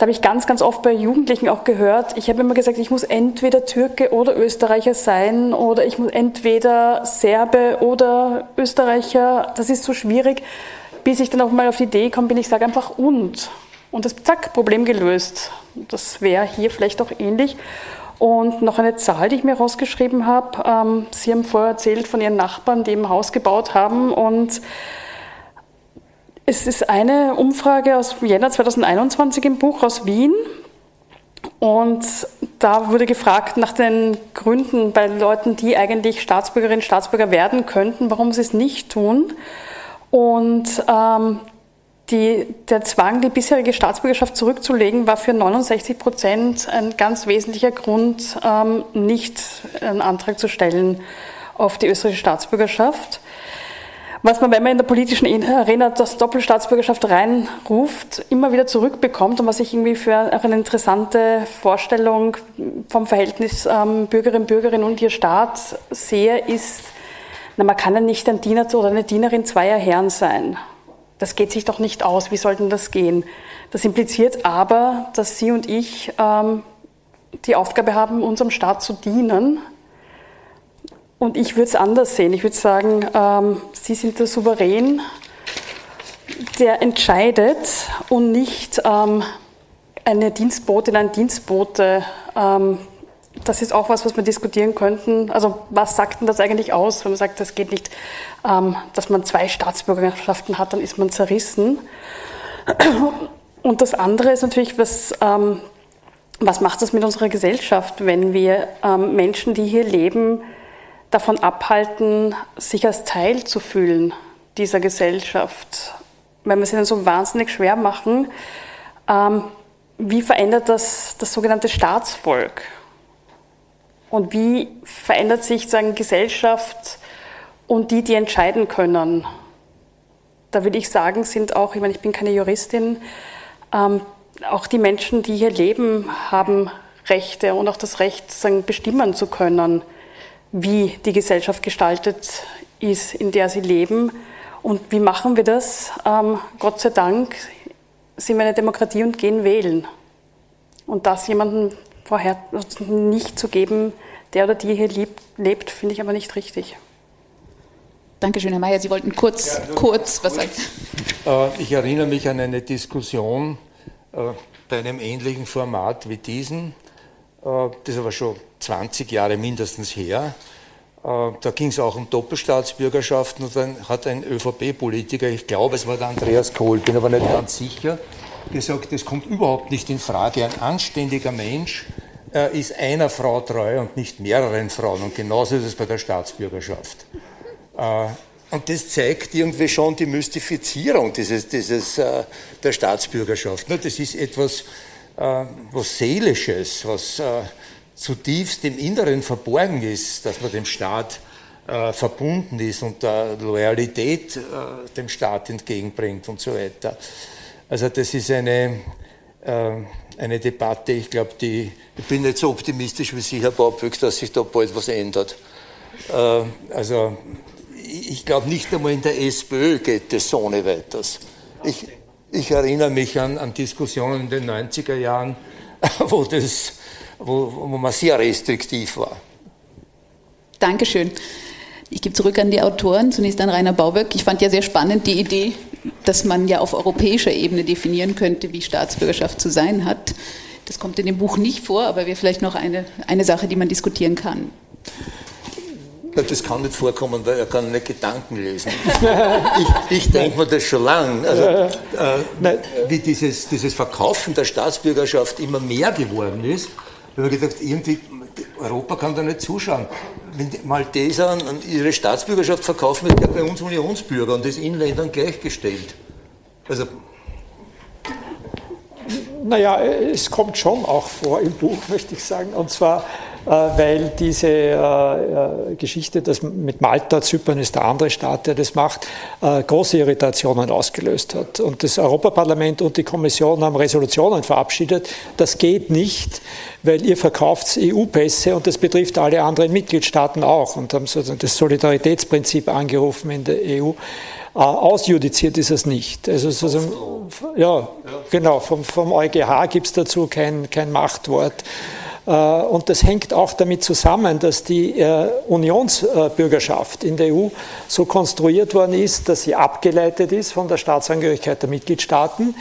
da habe ich ganz, ganz oft bei Jugendlichen auch gehört, ich habe immer gesagt, ich muss entweder Türke oder Österreicher sein oder ich muss entweder Serbe oder Österreicher. Das ist so schwierig, bis ich dann auch mal auf die Idee komme, bin ich sage einfach und. Und das, zack, Problem gelöst. Das wäre hier vielleicht auch ähnlich. Und noch eine Zahl, die ich mir rausgeschrieben habe. Ähm, Sie haben vorher erzählt von Ihren Nachbarn, die ein Haus gebaut haben und es ist eine Umfrage aus Jänner 2021 im Buch aus Wien. Und da wurde gefragt nach den Gründen bei Leuten, die eigentlich Staatsbürgerinnen und Staatsbürger werden könnten, warum sie es nicht tun. Und ähm, die, der Zwang, die bisherige Staatsbürgerschaft zurückzulegen, war für 69 Prozent ein ganz wesentlicher Grund, ähm, nicht einen Antrag zu stellen auf die österreichische Staatsbürgerschaft. Was man, wenn man in der politischen Arena das Doppelstaatsbürgerschaft reinruft, immer wieder zurückbekommt und was ich irgendwie für eine interessante Vorstellung vom Verhältnis ähm, Bürgerin, Bürgerin und ihr Staat sehe, ist, na, man kann ja nicht ein Diener oder eine Dienerin zweier Herren sein. Das geht sich doch nicht aus. Wie soll denn das gehen? Das impliziert aber, dass Sie und ich ähm, die Aufgabe haben, unserem Staat zu dienen und ich würde es anders sehen. Ich würde sagen, ähm, Sie sind der Souverän, der entscheidet und nicht ähm, eine Dienstbotin, ein Dienstbote. Das ist auch was, was wir diskutieren könnten. Also was sagt denn das eigentlich aus, wenn man sagt, das geht nicht, ähm, dass man zwei Staatsbürgerschaften hat, dann ist man zerrissen. Und das andere ist natürlich, was, ähm, was macht das mit unserer Gesellschaft, wenn wir ähm, Menschen, die hier leben, davon abhalten, sich als Teil zu fühlen dieser Gesellschaft. Wenn wir es ihnen so wahnsinnig schwer machen, ähm, wie verändert das das sogenannte Staatsvolk? Und wie verändert sich sozusagen Gesellschaft und die, die entscheiden können? Da würde ich sagen, sind auch, ich meine, ich bin keine Juristin, ähm, auch die Menschen, die hier leben, haben Rechte und auch das Recht, sagen, bestimmen zu können wie die Gesellschaft gestaltet ist, in der sie leben. Und wie machen wir das? Ähm, Gott sei Dank sind wir eine Demokratie und gehen wählen. Und das jemandem vorher nicht zu geben, der oder die hier lebt, lebt finde ich aber nicht richtig. Dankeschön, Herr Mayer. Sie wollten kurz, ja, kurz was sagen. Äh, ich erinnere mich an eine Diskussion äh, bei einem ähnlichen Format wie diesen. Äh, das ist aber schon 20 Jahre mindestens her. Da ging es auch um Doppelstaatsbürgerschaften und dann hat ein ÖVP-Politiker, ich glaube es war der Andreas Kohl, bin aber nicht ganz sicher, gesagt, das kommt überhaupt nicht in Frage. Ein anständiger Mensch äh, ist einer Frau treu und nicht mehreren Frauen. Und genauso ist es bei der Staatsbürgerschaft. Und das zeigt irgendwie schon die Mystifizierung dieses, dieses, der Staatsbürgerschaft. Ne, das ist etwas, was Seelisches, was zutiefst im Inneren verborgen ist, dass man dem Staat äh, verbunden ist und äh, Loyalität äh, dem Staat entgegenbringt und so weiter. Also das ist eine, äh, eine Debatte, ich glaube, die, ich bin nicht so optimistisch wie Sie, Herr Baubück, dass sich da bald was ändert. Äh, also ich glaube nicht einmal in der SPÖ geht das so ohne weiteres. Ich, ich erinnere mich an, an Diskussionen in den 90er Jahren, wo das wo, wo man sehr restriktiv war. Dankeschön. Ich gebe zurück an die Autoren, zunächst an Rainer Bauberg. Ich fand ja sehr spannend die Idee, dass man ja auf europäischer Ebene definieren könnte, wie Staatsbürgerschaft zu sein hat. Das kommt in dem Buch nicht vor, aber wäre vielleicht noch eine, eine Sache, die man diskutieren kann. Das kann nicht vorkommen, weil er kann nicht Gedanken lesen. Ich, ich denke mir das schon lange. Also, äh, wie dieses, dieses Verkaufen der Staatsbürgerschaft immer mehr geworden ist, ich habe gedacht, irgendwie, Europa kann da nicht zuschauen. Wenn die Malteser ihre Staatsbürgerschaft verkaufen, ist der bei uns Unionsbürger und ist Inländern gleichgestellt. Also. Naja, es kommt schon auch vor im Buch, möchte ich sagen. Und zwar weil diese Geschichte, das mit Malta, Zypern ist der andere Staat, der das macht, große Irritationen ausgelöst hat. Und das Europaparlament und die Kommission haben Resolutionen verabschiedet. Das geht nicht, weil ihr verkauft EU-Pässe und das betrifft alle anderen Mitgliedstaaten auch und haben sozusagen das Solidaritätsprinzip angerufen in der EU. Äh, ausjudiziert ist es nicht. Also sozusagen, ja, genau, vom, vom EuGH gibt es dazu kein, kein Machtwort. Äh, und das hängt auch damit zusammen, dass die äh, Unionsbürgerschaft in der EU so konstruiert worden ist, dass sie abgeleitet ist von der Staatsangehörigkeit der Mitgliedstaaten.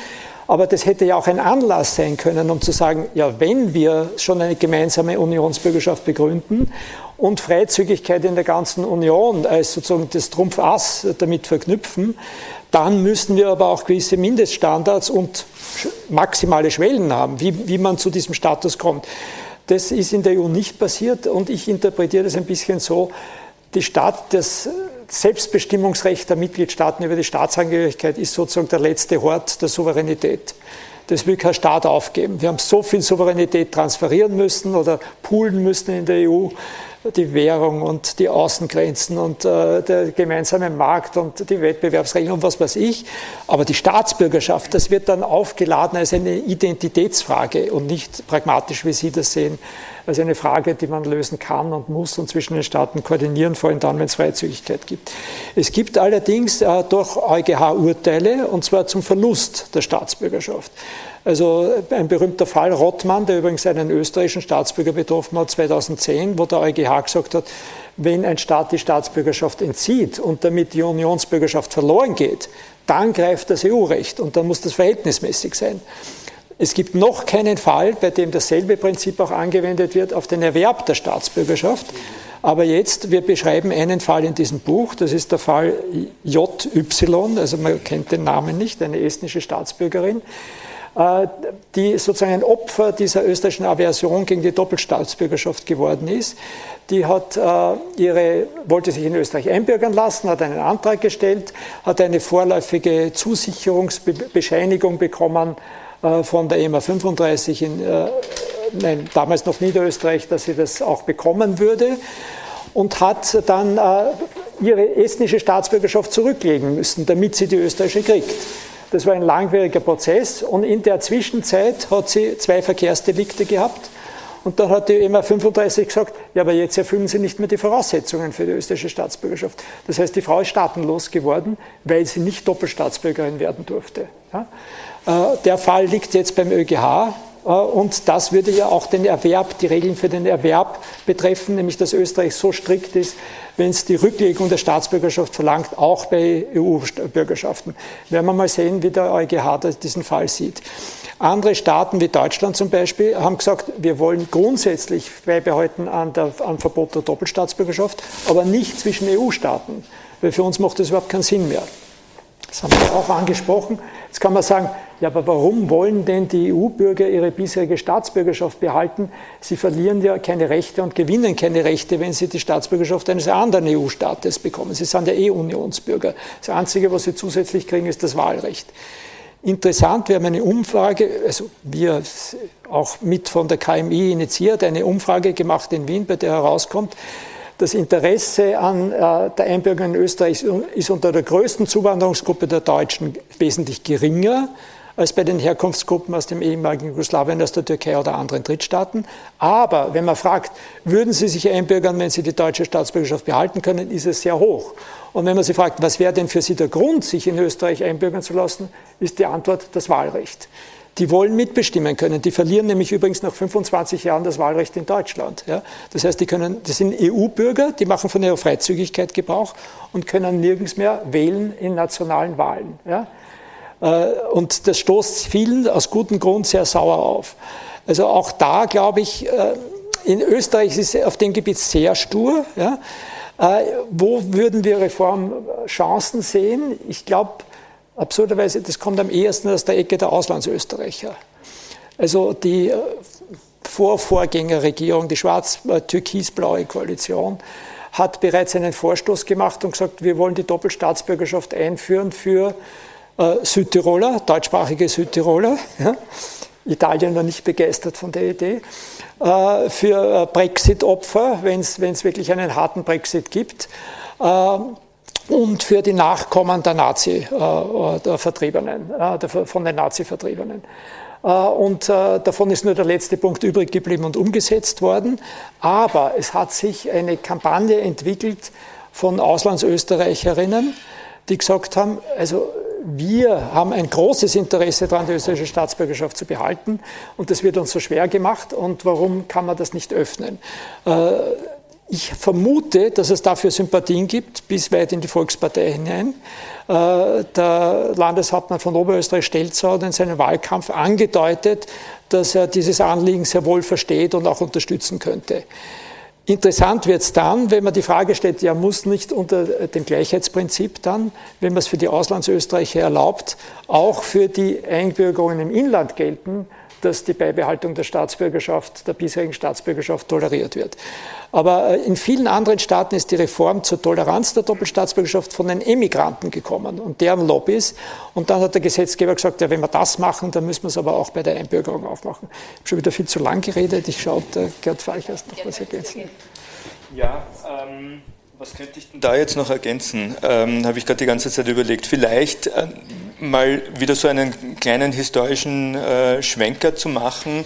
Aber das hätte ja auch ein Anlass sein können, um zu sagen, ja, wenn wir schon eine gemeinsame Unionsbürgerschaft begründen und Freizügigkeit in der ganzen Union als sozusagen das Trumpfass damit verknüpfen, dann müssen wir aber auch gewisse Mindeststandards und maximale Schwellen haben, wie, wie man zu diesem Status kommt. Das ist in der EU nicht passiert und ich interpretiere das ein bisschen so, die Stadt, das Selbstbestimmungsrecht der Mitgliedstaaten über die Staatsangehörigkeit ist sozusagen der letzte Hort der Souveränität. Das will kein Staat aufgeben. Wir haben so viel Souveränität transferieren müssen oder poolen müssen in der EU die Währung und die Außengrenzen und äh, der gemeinsame Markt und die Wettbewerbsregeln und was weiß ich. Aber die Staatsbürgerschaft, das wird dann aufgeladen als eine Identitätsfrage und nicht pragmatisch, wie Sie das sehen, als eine Frage, die man lösen kann und muss und zwischen den Staaten koordinieren, vor allem dann, wenn es Freizügigkeit gibt. Es gibt allerdings äh, durch EuGH-Urteile, und zwar zum Verlust der Staatsbürgerschaft. Also ein berühmter Fall Rottmann, der übrigens einen österreichischen Staatsbürger betroffen hat, 2010, wo der EuGH gesagt hat, wenn ein Staat die Staatsbürgerschaft entzieht und damit die Unionsbürgerschaft verloren geht, dann greift das EU-Recht und dann muss das verhältnismäßig sein. Es gibt noch keinen Fall, bei dem dasselbe Prinzip auch angewendet wird auf den Erwerb der Staatsbürgerschaft. Aber jetzt, wir beschreiben einen Fall in diesem Buch, das ist der Fall JY, also man kennt den Namen nicht, eine estnische Staatsbürgerin, äh, die sozusagen ein Opfer dieser österreichischen Aversion gegen die Doppelstaatsbürgerschaft geworden ist. Die hat äh, ihre, wollte sich in Österreich einbürgern lassen, hat einen Antrag gestellt, hat eine vorläufige Zusicherungsbescheinigung bekommen von der EMA 35 in, nein, damals noch Niederösterreich, dass sie das auch bekommen würde und hat dann ihre estnische Staatsbürgerschaft zurücklegen müssen, damit sie die österreichische kriegt. Das war ein langwieriger Prozess und in der Zwischenzeit hat sie zwei Verkehrsdelikte gehabt. Und dann hat die EMA 35 gesagt, ja, aber jetzt erfüllen sie nicht mehr die Voraussetzungen für die österreichische Staatsbürgerschaft. Das heißt, die Frau ist staatenlos geworden, weil sie nicht Doppelstaatsbürgerin werden durfte. Äh, der Fall liegt jetzt beim ÖGH äh, und das würde ja auch den Erwerb, die Regeln für den Erwerb betreffen, nämlich dass Österreich so strikt ist, wenn es die Rücklegung der Staatsbürgerschaft verlangt, auch bei EU-Bürgerschaften. Werden wir mal sehen, wie der EuGH diesen Fall sieht. Andere Staaten wie Deutschland zum Beispiel haben gesagt, wir wollen grundsätzlich beibehalten an, der, an Verbot der Doppelstaatsbürgerschaft, aber nicht zwischen EU-Staaten, weil für uns macht das überhaupt keinen Sinn mehr. Das haben wir auch angesprochen. Jetzt kann man sagen, ja, aber warum wollen denn die EU-Bürger ihre bisherige Staatsbürgerschaft behalten? Sie verlieren ja keine Rechte und gewinnen keine Rechte, wenn sie die Staatsbürgerschaft eines anderen EU-Staates bekommen. Sie sind ja eh Unionsbürger. Das Einzige, was sie zusätzlich kriegen, ist das Wahlrecht. Interessant, wir haben eine Umfrage, also wir auch mit von der KMI initiiert, eine Umfrage gemacht in Wien, bei der herauskommt, das Interesse an äh, der Einbürgerung in Österreich ist unter der größten Zuwanderungsgruppe der Deutschen wesentlich geringer als bei den Herkunftsgruppen aus dem ehemaligen Jugoslawien, aus der Türkei oder anderen Drittstaaten. Aber wenn man fragt, würden Sie sich einbürgern, wenn Sie die deutsche Staatsbürgerschaft behalten können, ist es sehr hoch. Und wenn man sie fragt, was wäre denn für Sie der Grund, sich in Österreich einbürgern zu lassen, ist die Antwort das Wahlrecht. Die wollen mitbestimmen können. Die verlieren nämlich übrigens nach 25 Jahren das Wahlrecht in Deutschland. Ja? Das heißt, die, können, das sind EU-Bürger, die machen von ihrer Freizügigkeit Gebrauch und können nirgends mehr wählen in nationalen Wahlen. Ja? Äh, und das stoßt vielen aus gutem Grund sehr sauer auf. Also auch da glaube ich, äh, in Österreich ist es auf dem Gebiet sehr stur. Ja? Äh, wo würden wir Reformchancen sehen? Ich glaube, absurderweise, das kommt am ehesten aus der Ecke der Auslandsösterreicher. Also die äh, Vorvorgängerregierung, die schwarz-türkis-blaue Koalition, hat bereits einen Vorstoß gemacht und gesagt, wir wollen die Doppelstaatsbürgerschaft einführen für äh, Südtiroler, deutschsprachige Südtiroler. Ja. Italien war nicht begeistert von der Idee. Äh, für Brexit-Opfer, wenn es wirklich einen harten Brexit gibt. Und für die Nachkommen der Nazi-Vertriebenen, von den Nazi-Vertriebenen. Und davon ist nur der letzte Punkt übrig geblieben und umgesetzt worden. Aber es hat sich eine Kampagne entwickelt von Auslandsösterreicherinnen, die gesagt haben, also wir haben ein großes Interesse daran, die österreichische Staatsbürgerschaft zu behalten und das wird uns so schwer gemacht und warum kann man das nicht öffnen? Ich vermute, dass es dafür Sympathien gibt, bis weit in die Volkspartei hinein. Äh, der Landeshauptmann von Oberösterreich Stelzau hat in seinem Wahlkampf angedeutet, dass er dieses Anliegen sehr wohl versteht und auch unterstützen könnte. Interessant wird es dann, wenn man die Frage stellt, ja, muss nicht unter dem Gleichheitsprinzip dann, wenn man es für die Auslandsösterreicher erlaubt, auch für die Einbürgerungen im Inland gelten, dass die Beibehaltung der Staatsbürgerschaft, der bisherigen Staatsbürgerschaft toleriert wird. Aber äh, in vielen anderen Staaten ist die Reform zur Toleranz der Doppelstaatsbürgerschaft von den Emigranten gekommen und deren Lobbys. Und dann hat der Gesetzgeber gesagt, ja, wenn wir das machen, dann müssen wir es aber auch bei der Einbürgerung aufmachen. Ich habe schon wieder viel zu lang geredet. Ich schaue, der Gerd Falchers noch was ergänzen. Ja, ähm was könnte ich denn da jetzt noch ergänzen? Ähm, Habe ich gerade die ganze Zeit überlegt. Vielleicht äh, mal wieder so einen kleinen historischen äh, Schwenker zu machen,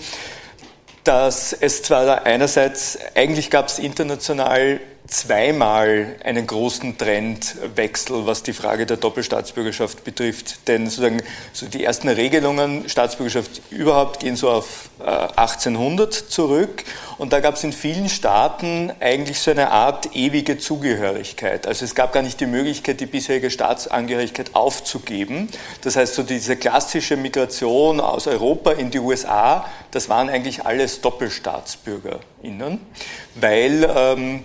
dass es zwar da einerseits, eigentlich gab es international zweimal einen großen Trendwechsel, was die Frage der Doppelstaatsbürgerschaft betrifft. Denn sozusagen so die ersten Regelungen Staatsbürgerschaft überhaupt gehen so auf 1800 äh, zurück. Und da gab es in vielen Staaten eigentlich so eine Art ewige Zugehörigkeit. Also es gab gar nicht die Möglichkeit, die bisherige Staatsangehörigkeit aufzugeben. Das heißt, so diese klassische Migration aus Europa in die USA, das waren eigentlich alles DoppelstaatsbürgerInnen, weil ähm,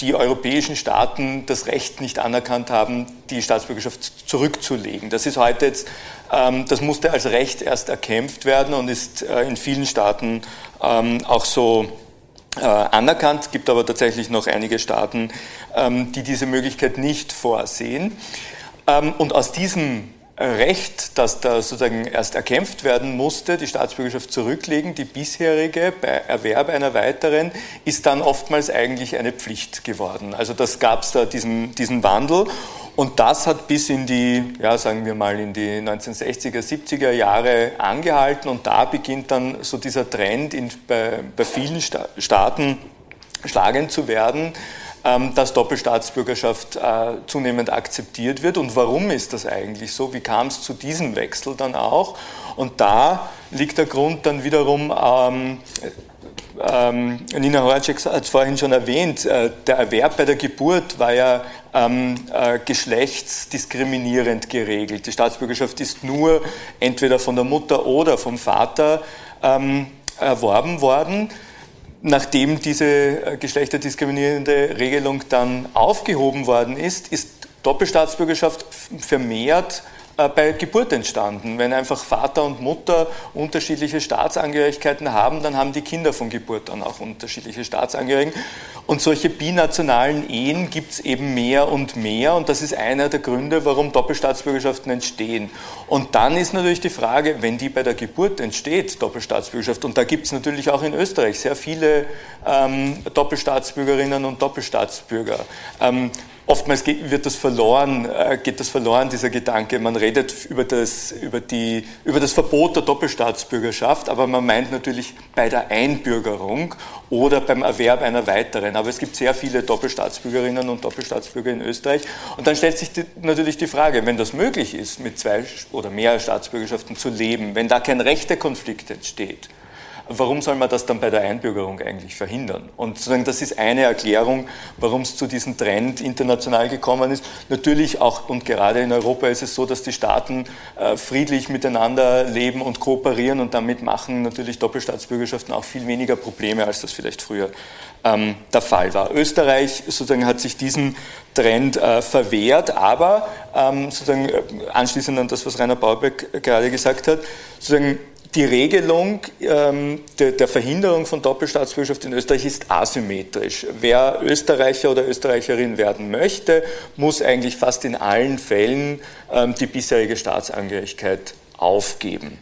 die europäischen Staaten das Recht nicht anerkannt haben, die Staatsbürgerschaft zurückzulegen. Das ist heute jetzt, ähm, das musste als Recht erst erkämpft werden und ist äh, in vielen Staaten ähm, auch so äh, anerkannt. Es gibt aber tatsächlich noch einige Staaten, ähm, die diese Möglichkeit nicht vorsehen. und aus diesem Recht, das da sozusagen erst erkämpft werden musste, die Staatsbürgerschaft zurücklegen, die bisherige bei Erwerb einer weiteren, ist dann oftmals eigentlich eine Pflicht geworden. Also das gab es da diesen, diesen Wandel. Und das hat bis in die, ja, sagen wir mal, in die 1960er, 70er Jahre angehalten. Und da beginnt dann so dieser Trend in, bei, bei vielen Staaten schlagend zu werden, dass Doppelstaatsbürgerschaft äh, zunehmend akzeptiert wird. Und warum ist das eigentlich so? Wie kam es zu diesem Wechsel dann auch? Und da liegt der Grund dann wiederum, ähm, ähm, Nina Horacek hat es vorhin schon erwähnt, äh, der Erwerb bei der Geburt war ja ähm, äh, geschlechtsdiskriminierend geregelt. Die Staatsbürgerschaft ist nur entweder von der Mutter oder vom Vater ähm, erworben worden. Nachdem diese äh, geschlechterdiskriminierende Regelung dann aufgehoben worden ist, ist Doppelstaatsbürgerschaft vermehrt bei Geburt entstanden. Wenn einfach Vater und Mutter unterschiedliche Staatsangehörigkeiten haben, dann haben die Kinder von Geburt dann auch unterschiedliche Staatsangehörigen. Und solche binationalen Ehen gibt es eben mehr und mehr und das ist einer der Gründe, warum Doppelstaatsbürgerschaften entstehen. Und dann ist natürlich die Frage, wenn die bei der Geburt entsteht, Doppelstaatsbürgerschaft, und da gibt es natürlich auch in Österreich sehr viele ähm, Doppelstaatsbürgerinnen und Doppelstaatsbürger. Ähm, Oftmals wird das verloren, äh, geht das verloren, dieser Gedanke. Man redet über das, über, die, über das Verbot der Doppelstaatsbürgerschaft, aber man meint natürlich bei der Einbürgerung oder beim Erwerb einer weiteren. Aber es gibt sehr viele Doppelstaatsbürgerinnen und Doppelstaatsbürger in Österreich. Und dann stellt sich die, natürlich die Frage, wenn das möglich ist, mit zwei oder mehr Staatsbürgerschaften zu leben, wenn da kein Rechtekonflikt entsteht, Warum soll man das dann bei der Einbürgerung eigentlich verhindern? Und sozusagen das ist eine Erklärung, warum es zu diesem Trend international gekommen ist. Natürlich auch und gerade in Europa ist es so, dass die Staaten äh, friedlich miteinander leben und kooperieren und damit machen natürlich Doppelstaatsbürgerschaften auch viel weniger Probleme, als das vielleicht früher ähm, der Fall war. Österreich sozusagen hat sich diesem Trend äh, verwehrt, aber ähm, sozusagen äh, anschließend an das, was Rainer Baubeck gerade gesagt hat, sozusagen die Regelung ähm, der, der, Verhinderung von Doppelstaatsbürgerschaft in Österreich ist asymmetrisch. Wer Österreicher oder Österreicherin werden möchte, muss eigentlich fast in allen Fällen ähm, die bisherige Staatsangehörigkeit aufgeben.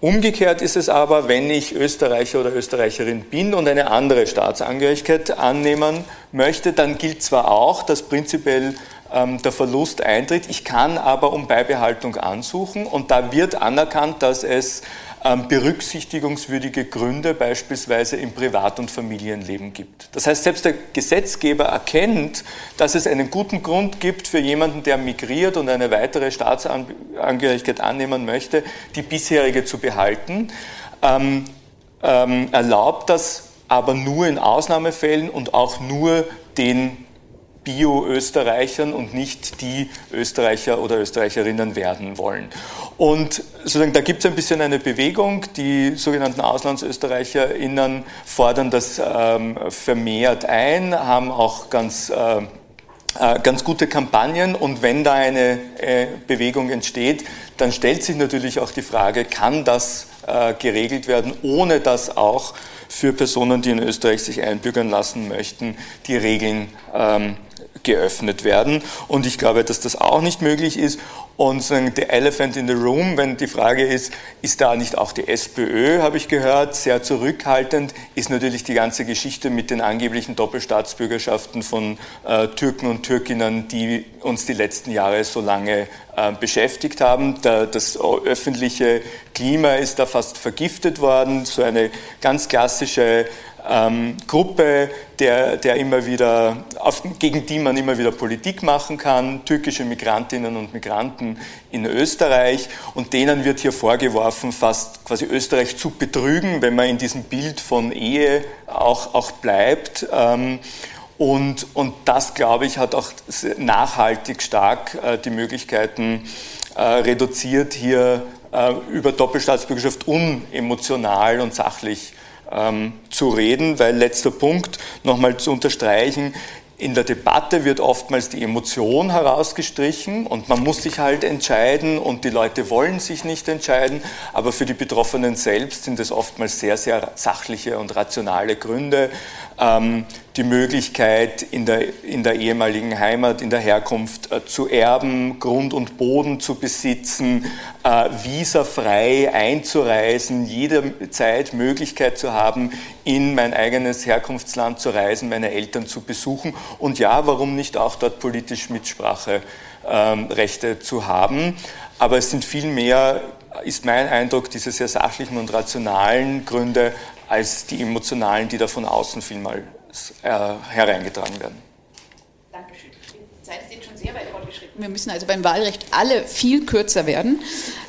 Umgekehrt ist es aber, wenn ich Österreicher oder Österreicherin bin und eine andere Staatsangehörigkeit annehmen möchte, dann gilt zwar auch, dass prinzipiell ähm, der Verlust eintritt, ich kann aber um Beibehaltung ansuchen und da wird anerkannt, dass es berücksichtigungswürdige Gründe beispielsweise im Privat- und Familienleben gibt. Das heißt, selbst der Gesetzgeber erkennt, dass es einen guten Grund gibt für jemanden, der migriert und eine weitere Staatsangehörigkeit annehmen möchte, die bisherige zu behalten, ähm, ähm, erlaubt das aber nur in Ausnahmefällen und auch nur den Bio-Österreichern und nicht die Österreicher oder Österreicherinnen werden wollen. Und sozusagen, da gibt es ein bisschen eine Bewegung. Die sogenannten AuslandsösterreicherInnen fordern das ähm, vermehrt ein, haben auch ganz, äh, äh, ganz gute Kampagnen. Und wenn da eine äh, Bewegung entsteht, dann stellt sich natürlich auch die Frage, kann das äh, geregelt werden, ohne dass auch für Personen, die in Österreich sich einbürgern lassen möchten, die Regeln ähm, geöffnet werden. Und ich glaube, dass das auch nicht möglich ist. Und sagen, der Elephant in the Room, wenn die Frage ist, ist da nicht auch die SPÖ, habe ich gehört, sehr zurückhaltend, ist natürlich die ganze Geschichte mit den angeblichen Doppelstaatsbürgerschaften von äh, Türken und Türkinnen, die uns die letzten Jahre so lange äh, beschäftigt haben. Da, das öffentliche Klima ist da fast vergiftet worden. So eine ganz klassische ähm, Gruppe, der, der immer wieder, auf, gegen die man immer wieder Politik machen kann, türkische Migrantinnen und Migranten in Österreich. Und denen wird hier vorgeworfen, fast quasi Österreich zu betrügen, wenn man in diesem Bild von Ehe auch, auch bleibt. Ähm, und, und das, glaube ich, hat auch nachhaltig stark äh, die Möglichkeiten äh, reduziert, hier äh, über Doppelstaatsbürgerschaft unemotional und sachlich ähm, zu reden, weil letzter Punkt nochmal zu unterstreichen, in der Debatte wird oftmals die Emotion herausgestrichen und man muss sich halt entscheiden und die Leute wollen sich nicht entscheiden, aber für die Betroffenen selbst sind es oftmals sehr, sehr sachliche und rationale Gründe. Ähm, die Möglichkeit, in der, in der ehemaligen Heimat, in der Herkunft äh, zu erben, Grund und Boden zu besitzen, äh, visafrei einzureisen, jederzeit Möglichkeit zu haben, in mein eigenes Herkunftsland zu reisen, meine Eltern zu besuchen und ja, warum nicht auch dort politisch Mitspracherechte ähm, zu haben. Aber es sind vielmehr, ist mein Eindruck, diese sehr sachlichen und rationalen Gründe als die emotionalen, die da von außen vielmal äh, hereingetragen werden. Dankeschön. Die Zeit ist jetzt schon sehr weit fortgeschritten. Wir müssen also beim Wahlrecht alle viel kürzer werden.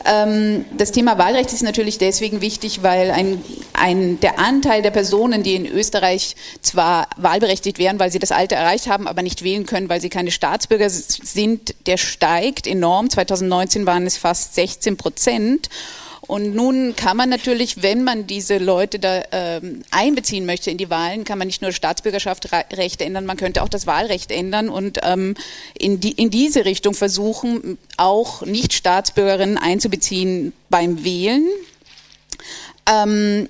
Ähm, das Thema Wahlrecht ist natürlich deswegen wichtig, weil ein, ein, der Anteil der Personen, die in Österreich zwar wahlberechtigt wären, weil sie das Alter erreicht haben, aber nicht wählen können, weil sie keine Staatsbürger sind, der steigt enorm. 2019 waren es fast 16 Prozent. Und nun kann man natürlich, wenn man diese Leute da ähm, einbeziehen möchte in die Wahlen, kann man nicht nur Staatsbürgerschaftsrechte ändern, man könnte auch das Wahlrecht ändern und ähm, in, die, in diese Richtung versuchen, auch Nicht-Staatsbürgerinnen einzubeziehen beim Wählen. Ähm,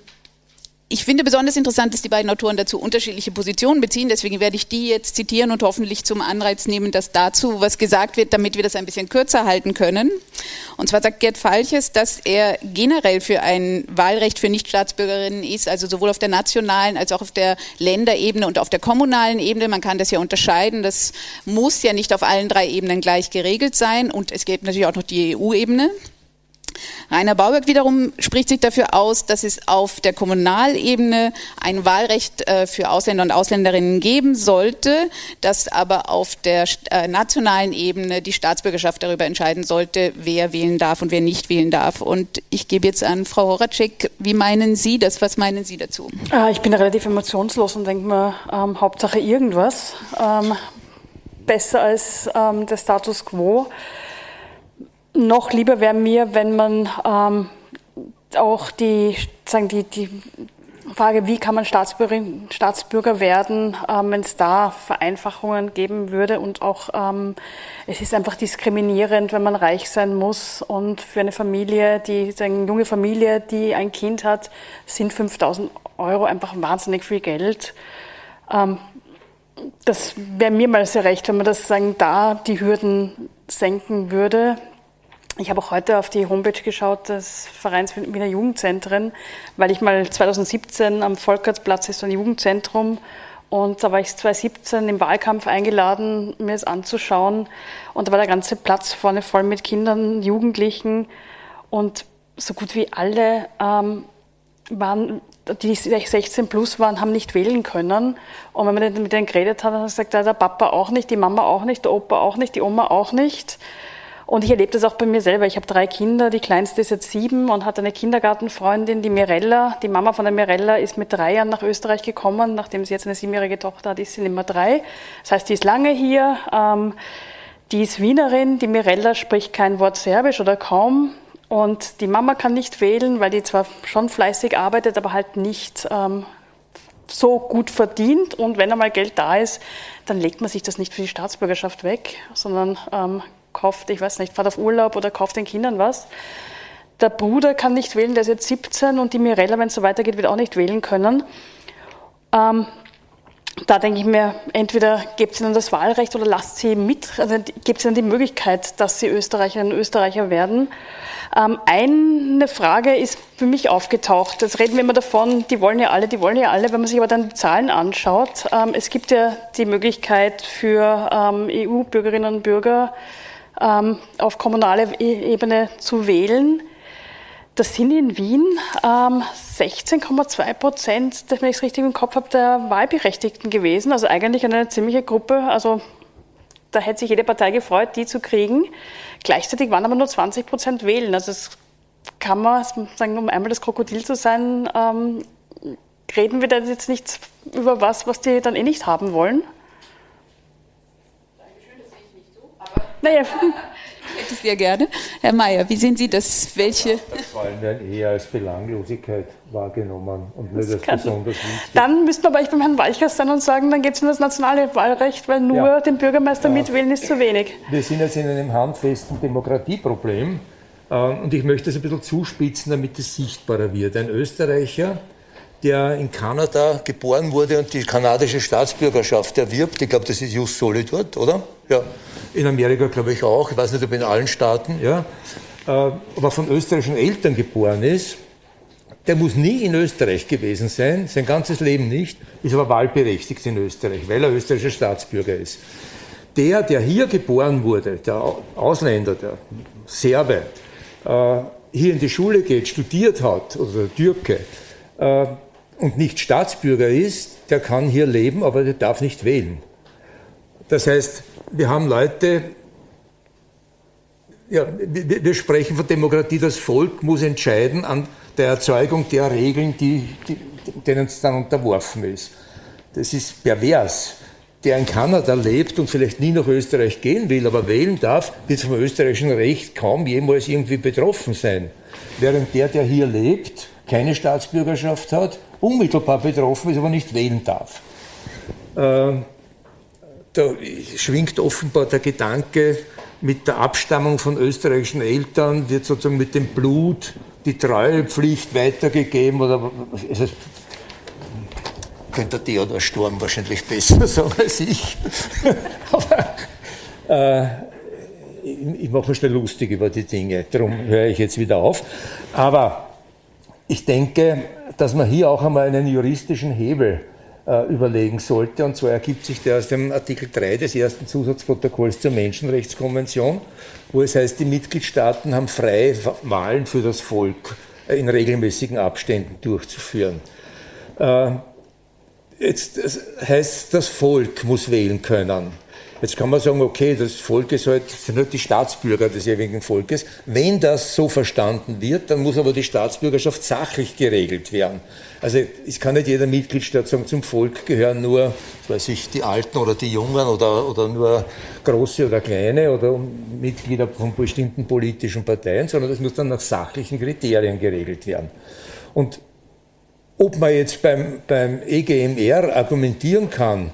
ich finde besonders interessant, dass die beiden Autoren dazu unterschiedliche Positionen beziehen. Deswegen werde ich die jetzt zitieren und hoffentlich zum Anreiz nehmen, dass dazu was gesagt wird, damit wir das ein bisschen kürzer halten können. Und zwar sagt Gerd Falches, dass er generell für ein Wahlrecht für Nichtstaatsbürgerinnen ist, also sowohl auf der nationalen als auch auf der Länderebene und auf der kommunalen Ebene. Man kann das ja unterscheiden. Das muss ja nicht auf allen drei Ebenen gleich geregelt sein. Und es gibt natürlich auch noch die EU-Ebene. Rainer Bauberg wiederum spricht sich dafür aus, dass es auf der Kommunalebene ein Wahlrecht äh, für Ausländer und Ausländerinnen geben sollte, dass aber auf der äh, nationalen Ebene die Staatsbürgerschaft darüber entscheiden sollte, wer wählen darf und wer nicht wählen darf. Und ich gebe jetzt an Frau Horacek, wie meinen Sie das? Was meinen Sie dazu? Ah, ich bin relativ emotionslos und denke mir, ähm, Hauptsache irgendwas. Ähm, besser als ähm, der Status quo. Noch lieber wäre mir, wenn man ähm, auch die, sagen die, die Frage, wie kann man Staatsbürger werden, ähm, wenn es da Vereinfachungen geben würde und auch ähm, es ist einfach diskriminierend, wenn man reich sein muss und für eine Familie, die eine junge Familie, die ein Kind hat, sind 5000 Euro einfach wahnsinnig viel Geld. Ähm, das wäre mir mal sehr recht, wenn man das sagen, da die Hürden senken würde. Ich habe auch heute auf die Homepage geschaut des Vereins Wiener Jugendzentren, weil ich mal 2017 am Volkertsplatz ist so ein Jugendzentrum und da war ich 2017 im Wahlkampf eingeladen, mir es anzuschauen. Und da war der ganze Platz vorne voll mit Kindern, Jugendlichen. Und so gut wie alle ähm, waren, die 16 plus waren, haben nicht wählen können. Und wenn man mit denen geredet hat, dann hat er gesagt, der Papa auch nicht, die Mama auch nicht, der Opa auch nicht, die Oma auch nicht. Und ich erlebe das auch bei mir selber. Ich habe drei Kinder. Die kleinste ist jetzt sieben und hat eine Kindergartenfreundin, die Mirella. Die Mama von der Mirella ist mit drei Jahren nach Österreich gekommen. Nachdem sie jetzt eine siebenjährige Tochter hat, ist sie nicht mehr drei. Das heißt, die ist lange hier. Ähm, die ist Wienerin. Die Mirella spricht kein Wort Serbisch oder kaum. Und die Mama kann nicht wählen, weil die zwar schon fleißig arbeitet, aber halt nicht ähm, so gut verdient. Und wenn einmal Geld da ist, dann legt man sich das nicht für die Staatsbürgerschaft weg, sondern ähm, kauft, ich weiß nicht, fahrt auf Urlaub oder kauft den Kindern was. Der Bruder kann nicht wählen, der ist jetzt 17 und die Mirella, wenn es so weitergeht, wird auch nicht wählen können. Ähm, da denke ich mir, entweder gebt ihnen das Wahlrecht oder lasst sie mit, also gebt ihnen die Möglichkeit, dass sie Österreicherinnen und Österreicher werden. Ähm, eine Frage ist für mich aufgetaucht. Jetzt reden wir immer davon, die wollen ja alle, die wollen ja alle. Wenn man sich aber dann die Zahlen anschaut, ähm, es gibt ja die Möglichkeit für ähm, EU-Bürgerinnen und Bürger, ähm, auf kommunaler e-, Ebene zu wählen. Das sind in Wien ähm, 16,2 Prozent, wenn ich es richtig im Kopf habe, der Wahlberechtigten gewesen. Also eigentlich eine ziemliche Gruppe. Also da hätte sich jede Partei gefreut, die zu kriegen. Gleichzeitig waren aber nur 20 Prozent wählen. Also das kann man sagen, um einmal das Krokodil zu sein, ähm, reden wir da jetzt nicht über was, was die dann eh nicht haben wollen. Naja. Hätte sehr gerne. Herr Mayer, wie sehen Sie das? Welche? Wahlen werden eher als Belanglosigkeit wahrgenommen und nicht als besonders wichtig. Dann müssten wir aber beim Herrn Walchers sein und sagen, dann geht es um das nationale Wahlrecht, weil nur ja. den Bürgermeister ja. mitwählen ist zu wenig. Wir sind jetzt in einem handfesten Demokratieproblem ähm, und ich möchte es ein bisschen zuspitzen, damit es sichtbarer wird. Ein Österreicher, der in Kanada geboren wurde und die kanadische Staatsbürgerschaft erwirbt. Ich glaube, das ist Jus Soli dort, oder? Ja. In Amerika glaube ich auch. Ich weiß nicht, ob in allen Staaten. Ja. Äh, aber von österreichischen Eltern geboren ist, der muss nie in Österreich gewesen sein, sein ganzes Leben nicht, ist aber wahlberechtigt in Österreich, weil er österreichischer Staatsbürger ist. Der, der hier geboren wurde, der Ausländer, der Serbe, äh, hier in die Schule geht, studiert hat, oder der Türke, äh, und nicht Staatsbürger ist, der kann hier leben, aber der darf nicht wählen. Das heißt, wir haben Leute, ja, wir, wir sprechen von Demokratie, das Volk muss entscheiden an der Erzeugung der Regeln, die, die, denen es dann unterworfen ist. Das ist pervers. Der in Kanada lebt und vielleicht nie nach Österreich gehen will, aber wählen darf, wird vom österreichischen Recht kaum jemals irgendwie betroffen sein. Während der, der hier lebt, keine Staatsbürgerschaft hat, unmittelbar betroffen ist, aber nicht wählen darf. Äh, da schwingt offenbar der Gedanke, mit der Abstammung von österreichischen Eltern wird sozusagen mit dem Blut die Treuepflicht weitergegeben oder also, könnte Theodor Sturm wahrscheinlich besser sagen als ich. Aber äh, ich, ich mache mir schnell lustig über die Dinge, darum höre ich jetzt wieder auf. Aber ich denke, dass man hier auch einmal einen juristischen Hebel überlegen sollte. Und zwar ergibt sich der aus dem Artikel 3 des ersten Zusatzprotokolls zur Menschenrechtskonvention, wo es heißt, die Mitgliedstaaten haben freie Wahlen für das Volk äh, in regelmäßigen Abständen durchzuführen. Äh, jetzt das heißt, das Volk muss wählen können. Jetzt kann man sagen, okay, das Volk ist halt, sind halt die Staatsbürger des jeweiligen Volkes. Wenn das so verstanden wird, dann muss aber die Staatsbürgerschaft sachlich geregelt werden. Also es kann nicht jeder Mitgliedstaat sagen, zum Volk gehören nur, weiß ich, die Alten oder die Jungen oder, oder nur große oder kleine oder Mitglieder von bestimmten politischen Parteien, sondern das muss dann nach sachlichen Kriterien geregelt werden. Und ob man jetzt beim, beim EGMR argumentieren kann,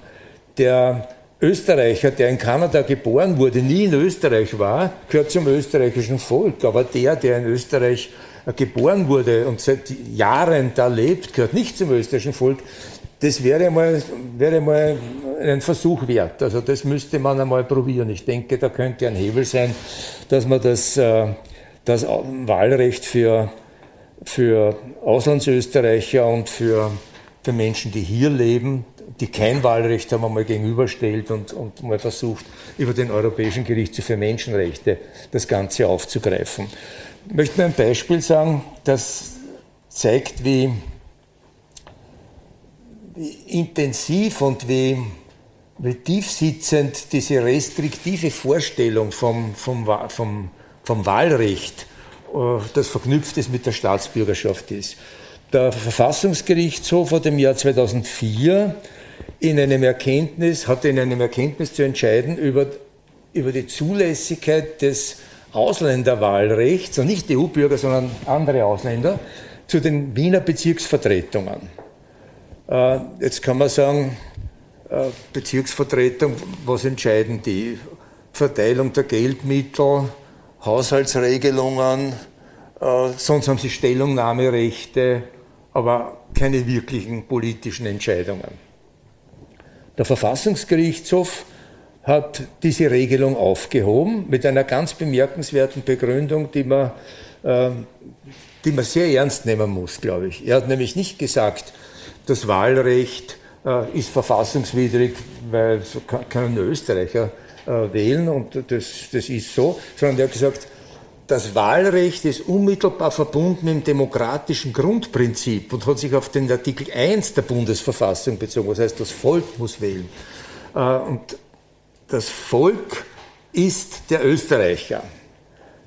der Österreicher, der in Kanada geboren wurde, nie in Österreich war, gehört zum österreichischen Volk. Aber der, der in Österreich äh, geboren wurde und seit Jahren da lebt, gehört nicht zum österreichischen Volk. Das wäre mal, wäre mal ein Versuch wert. Also das müsste man einmal probieren. Ich denke, da könnte ein Hebel sein, dass man das äh, das Wahlrecht für, für Auslandsösterreicher und für, für Menschen, die hier leben, die kein Wahlrecht haben, einmal gegenüberstellt und, und mal versucht, über den Europäischen Gerichtshof für Menschenrechte das Ganze aufzugreifen. Ich möchte mir ein Beispiel sagen, das zeigt, wie, wie intensiv und wie, wie tiefsitzend diese restriktive Vorstellung vom, vom, vom, vom Wahlrecht, äh, das verknüpft ist mit der Staatsbürgerschaft ist. Der Verfassungsgerichtshof hat im Jahr 2004 in einem Erkenntnis, hatte in einem Erkenntnis zu entscheiden über, über die Zulässigkeit des Ausländerwahlrechts, und nicht EU-Bürger, sondern andere Ausländer, zu den Wiener Bezirksvertretungen. Äh, jetzt kann man sagen, äh, Bezirksvertretung, was entscheiden die? Verteilung der Geldmittel, Haushaltsregelungen, äh, sonst haben sie Stellungnahmerechte, aber keine wirklichen politischen Entscheidungen. Der Verfassungsgerichtshof hat diese Regelung aufgehoben mit einer ganz bemerkenswerten Begründung, die man, äh, die man sehr ernst nehmen muss, glaube ich. Er hat nämlich nicht gesagt, das Wahlrecht äh, ist verfassungswidrig, weil so kann, kann Österreicher äh, wählen und das, das ist so, sondern er hat gesagt, das Wahlrecht ist unmittelbar verbunden mit dem demokratischen Grundprinzip und hat sich auf den Artikel 1 der Bundesverfassung bezogen. Das heißt, das Volk muss wählen. Äh, und das Volk ist der Österreicher.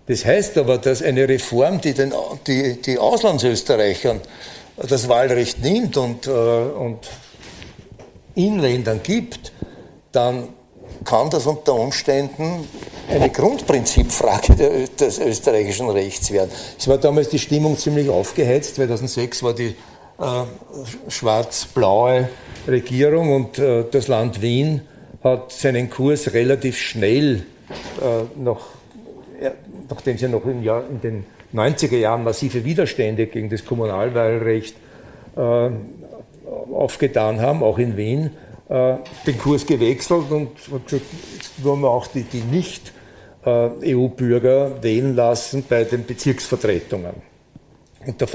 Das heißt aber, dass eine Reform, die den die, die Auslandsösterreichern das Wahlrecht nimmt und, äh, und Inländern gibt, dann kann das unter Umständen eine Grundprinzipfrage des österreichischen Rechts werden. Es war damals die Stimmung ziemlich aufgeheizt. 2006 war die äh, schwarz-blaue Regierung und äh, das Land Wien hat seinen Kurs relativ schnell, äh, noch, ja, nachdem sie noch im Jahr, in den 90er Jahren massive Widerstände gegen das Kommunalwahlrecht äh, aufgetan haben, auch in Wien, äh, den Kurs gewechselt und gesagt, jetzt wollen wir auch die, die nicht äh, wählen lassen bei den Bezirksvertretungen. Und da,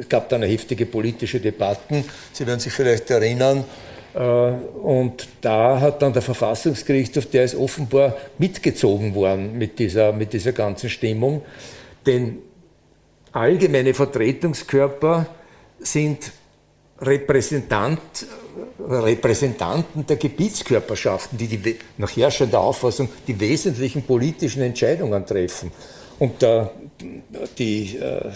es gab dann heftige politische Debatten. Sie werden sich vielleicht erinnern. Äh, und da hat dann der Verfassungsgerichtshof, der ist offenbar mitgezogen worden mit dieser, mit dieser ganzen Stimmung. Denn allgemeine Vertretungskörper sind Repräsentant, Repräsentanten der Gebietskörperschaften, die, die nach herrschender Auffassung die wesentlichen politischen Entscheidungen treffen. Und äh, die, äh,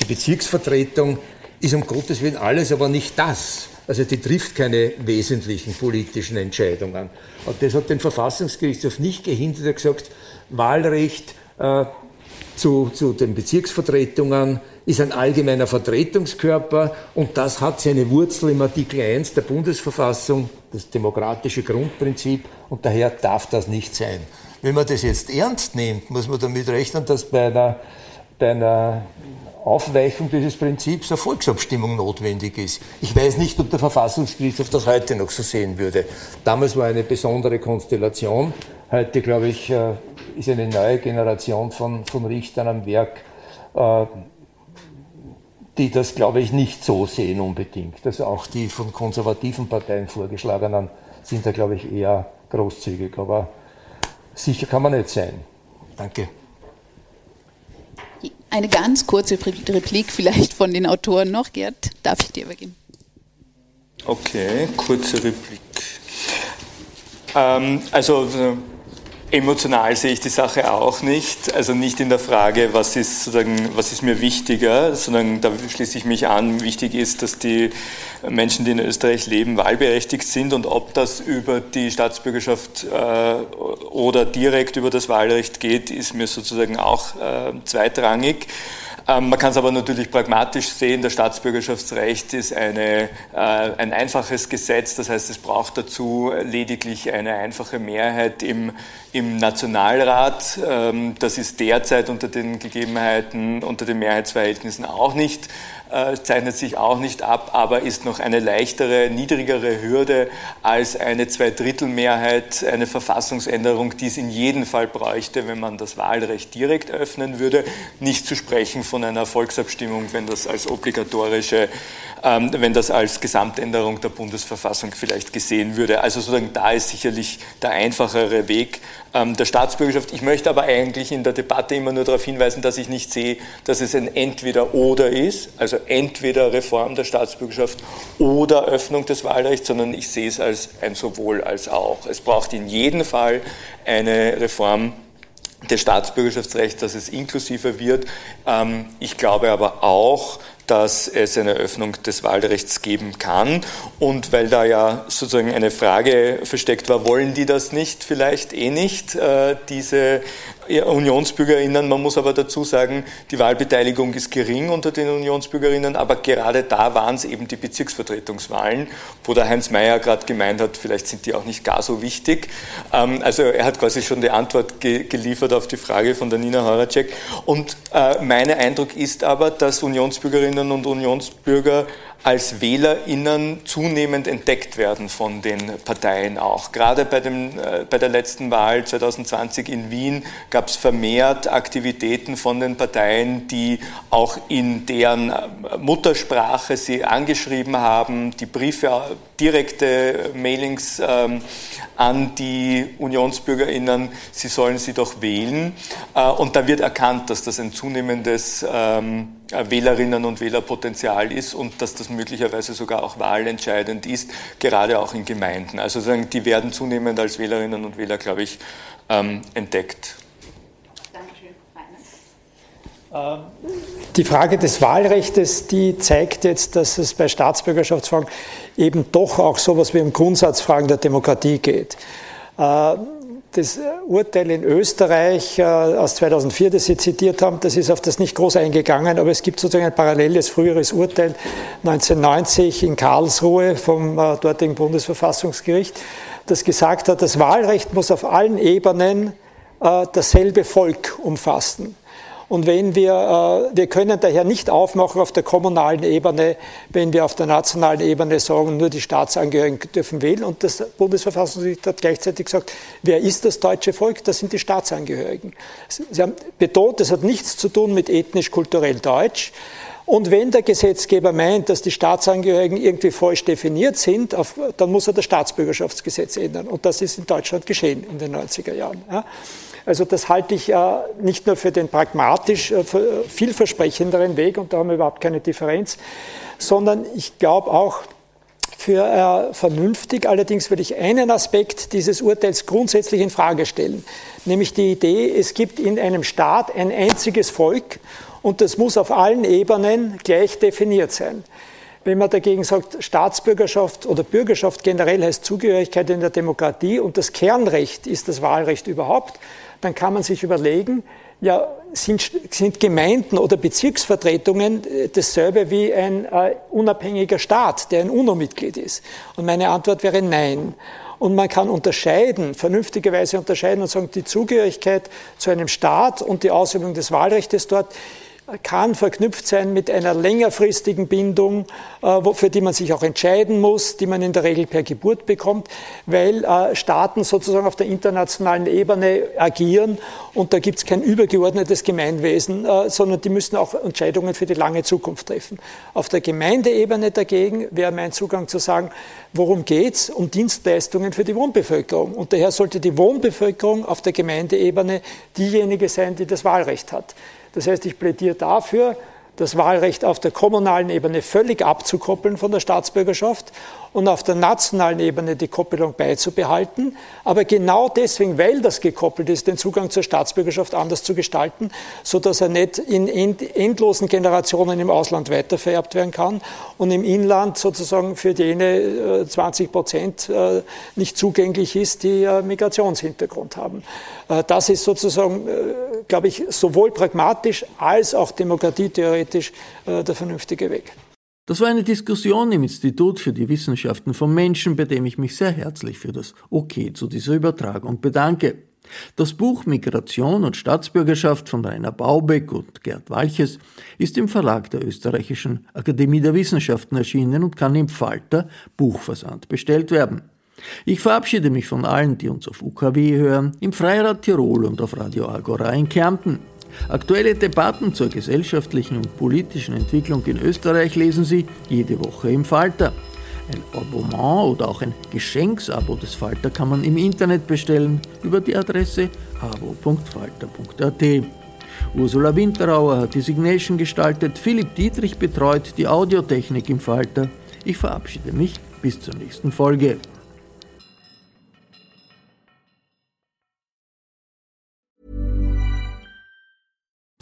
die Bezirksvertretung ist um Gottes Willen alles, aber nicht das. Also die trifft keine wesentlichen politischen Entscheidungen. Und das hat den Verfassungsgerichtshof nicht gehindert, er hat gesagt, Wahlrecht äh, zu, zu den Bezirksvertretungen ist ein allgemeiner Vertretungskörper und das hat seine Wurzel im Artikel 1 der Bundesverfassung, das demokratische Grundprinzip und daher darf das nicht sein. Wenn man das jetzt ernst nimmt, muss man damit rechnen, dass bei einer, bei einer Aufweichung dieses Prinzips eine Volksabstimmung notwendig ist. Ich weiß nicht, ob der Verfassungsgerichtshof das heute noch so sehen würde. Damals war eine besondere Konstellation. Heute, glaube ich, äh, ist eine neue Generation von, von Richtern am Werk, äh, die das, glaube ich, nicht so sehen unbedingt. Also auch die von konservativen Parteien vorgeschlagenen sind da, glaube ich, eher großzügig. Aber sicher kann man nicht sein. Danke. Eine ganz kurze Replik vielleicht von den Autoren noch. Gerd, darf ich dir übergeben? Okay, kurze Replik. Ähm, also Emotional sehe ich die Sache auch nicht. Also nicht in der Frage, was ist, sozusagen, was ist mir wichtiger, sondern da schließe ich mich an. Wichtig ist, dass die Menschen, die in Österreich leben, wahlberechtigt sind und ob das über die Staatsbürgerschaft äh, oder direkt über das Wahlrecht geht, ist mir sozusagen auch äh, zweitrangig. Ähm, man kann es aber natürlich pragmatisch sehen. Das Staatsbürgerschaftsrecht ist eine, äh, ein einfaches Gesetz. Das heißt, es braucht dazu lediglich eine einfache Mehrheit im, im Nationalrat. Ähm, das ist derzeit unter den Gegebenheiten, unter den Mehrheitsverhältnissen auch nicht äh, zeichnet sich auch nicht ab, aber ist noch eine leichtere, niedrigere Hürde als eine Zweidrittelmehrheit, eine Verfassungsänderung, die es in jedem Fall bräuchte, wenn man das Wahlrecht direkt öffnen würde. Nicht zu sprechen von einer Volksabstimmung, wenn das als obligatorische ähm, wenn das als Gesamtänderung der Bundesverfassung vielleicht gesehen würde. Also sozusagen da ist sicherlich der einfachere Weg der Staatsbürgerschaft. Ich möchte aber eigentlich in der Debatte immer nur darauf hinweisen, dass ich nicht sehe, dass es ein Entweder-Oder ist, also entweder Reform der Staatsbürgerschaft oder Öffnung des Wahlrechts, sondern ich sehe es als ein sowohl als auch. Es braucht in jedem Fall eine Reform des Staatsbürgerschaftsrechts, dass es inklusiver wird. Ähm, ich glaube aber auch, dass es eine Öffnung des Wahlrechts geben kann. Und weil da ja sozusagen eine Frage versteckt war, wollen die das nicht, vielleicht eh nicht, äh, diese Unionsbürgerinnen. Man muss aber dazu sagen, die Wahlbeteiligung ist gering unter den Unionsbürgerinnen, aber gerade da waren es eben die Bezirksvertretungswahlen, wo der Heinz Mayer gerade gemeint hat, vielleicht sind die auch nicht gar so wichtig. Ähm, also er hat quasi schon die Antwort geliefert auf die Frage von der Nina Horacek. Und äh, mein Eindruck ist aber, dass Unionsbürgerinnen und Unionsbürger als WählerInnen zunehmend entdeckt werden von den Parteien auch. Gerade bei, dem, äh, bei der letzten Wahl 2020 in Wien gab es vermehrt Aktivitäten von den Parteien, die auch in deren äh, Muttersprache sie angeschrieben haben, die Briefe, direkte Mailings ähm, an die UnionsbürgerInnen, sie sollen sie doch wählen. Äh, und da wird erkannt, dass das ein zunehmendes ähm, Wählerinnen und Wählerpotenzial ist und dass das möglicherweise sogar auch wahlentscheidend ist, gerade auch in Gemeinden. Also die werden zunehmend als Wählerinnen und Wähler, glaube ich, ähm, entdeckt. Ähm, die Frage des Wahlrechts, die zeigt jetzt, dass es bei Staatsbürgerschaftsfragen eben doch auch so etwas wie um Grundsatzfragen der Demokratie geht. Äh, das Urteil in Österreich äh, aus 2004, das Sie zitiert haben, das ist auf das nicht groß eingegangen, aber es gibt sozusagen ein paralleles früheres Urteil 1990 in Karlsruhe vom äh, dortigen Bundesverfassungsgericht, das gesagt hat, das Wahlrecht muss auf allen Ebenen dasselbe Volk umfassen. Und wenn wir, äh, wir können daher nicht aufmachen auf der kommunalen Ebene, wenn wir auf der nationalen Ebene sagen, nur die Staatsangehörigen dürfen wählen. Und das Bundesverfassungsgericht hat gleichzeitig gesagt, wer ist das deutsche Volk? Das sind die Staatsangehörigen. Sie haben betont, das hat nichts zu tun mit ethnisch-kulturell Deutsch. Und wenn der Gesetzgeber meint, dass die Staatsangehörigen irgendwie falsch definiert sind, dann muss er das Staatsbürgerschaftsgesetz ändern. Und das ist in Deutschland geschehen in den 90er Jahren. Also das halte ich äh, nicht nur für den pragmatisch äh, vielversprechenderen Weg, und da haben wir überhaupt keine Differenz, sondern ich glaube auch, für äh, vernünftig. Allerdings würde ich einen Aspekt dieses Urteils grundsätzlich in Frage stellen, nämlich die Idee, es gibt in einem Staat ein einziges Volk und das muss auf allen Ebenen gleich definiert sein. Wenn man dagegen sagt, Staatsbürgerschaft oder Bürgerschaft generell heißt Zugehörigkeit in der Demokratie und das Kernrecht ist das Wahlrecht überhaupt, dann kann man sich überlegen, ja, sind, sind Gemeinden oder Bezirksvertretungen äh, dasselbe wie ein äh, unabhängiger Staat, der ein UNO-Mitglied ist? Und meine Antwort wäre nein. Und man kann unterscheiden, vernünftigerweise unterscheiden und sagen, die Zugehörigkeit zu einem Staat und die Ausübung des Wahlrechts dort kann verknüpft sein mit einer längerfristigen Bindung, äh, für die man sich auch entscheiden muss, die man in der Regel per Geburt bekommt, weil äh, Staaten sozusagen auf der internationalen Ebene agieren und da gibt es kein übergeordnetes Gemeinwesen, äh, sondern die müssen auch Entscheidungen für die lange Zukunft treffen. Auf der Gemeindeebene dagegen wäre mein Zugang zu sagen, worum geht es? Um Dienstleistungen für die Wohnbevölkerung. Und daher sollte die Wohnbevölkerung auf der Gemeindeebene diejenige sein, die das Wahlrecht hat. Das heißt, ich plädiere dafür, das Wahlrecht auf der kommunalen Ebene völlig abzukoppeln von der Staatsbürgerschaft und auf der nationalen Ebene die Koppelung beizubehalten, aber genau deswegen, weil das gekoppelt ist, den Zugang zur Staatsbürgerschaft anders zu gestalten, so dass er nicht in endlosen Generationen im Ausland weitervererbt werden kann und im Inland sozusagen für jene 20 äh, Prozent äh, nicht zugänglich ist, die äh, Migrationshintergrund haben. Das ist sozusagen, glaube ich, sowohl pragmatisch als auch demokratietheoretisch der vernünftige Weg. Das war eine Diskussion im Institut für die Wissenschaften vom Menschen, bei dem ich mich sehr herzlich für das Okay zu dieser Übertragung bedanke. Das Buch Migration und Staatsbürgerschaft von Rainer Baubeck und Gerd Walches ist im Verlag der Österreichischen Akademie der Wissenschaften erschienen und kann im Falter Buchversand bestellt werden. Ich verabschiede mich von allen, die uns auf UKW hören, im Freirad Tirol und auf Radio Agora in Kärnten. Aktuelle Debatten zur gesellschaftlichen und politischen Entwicklung in Österreich lesen Sie jede Woche im Falter. Ein Abonnement oder auch ein Geschenksabo des Falter kann man im Internet bestellen über die Adresse abo.falter.at. Ursula Winterauer hat die Signation gestaltet, Philipp Dietrich betreut die Audiotechnik im Falter. Ich verabschiede mich bis zur nächsten Folge.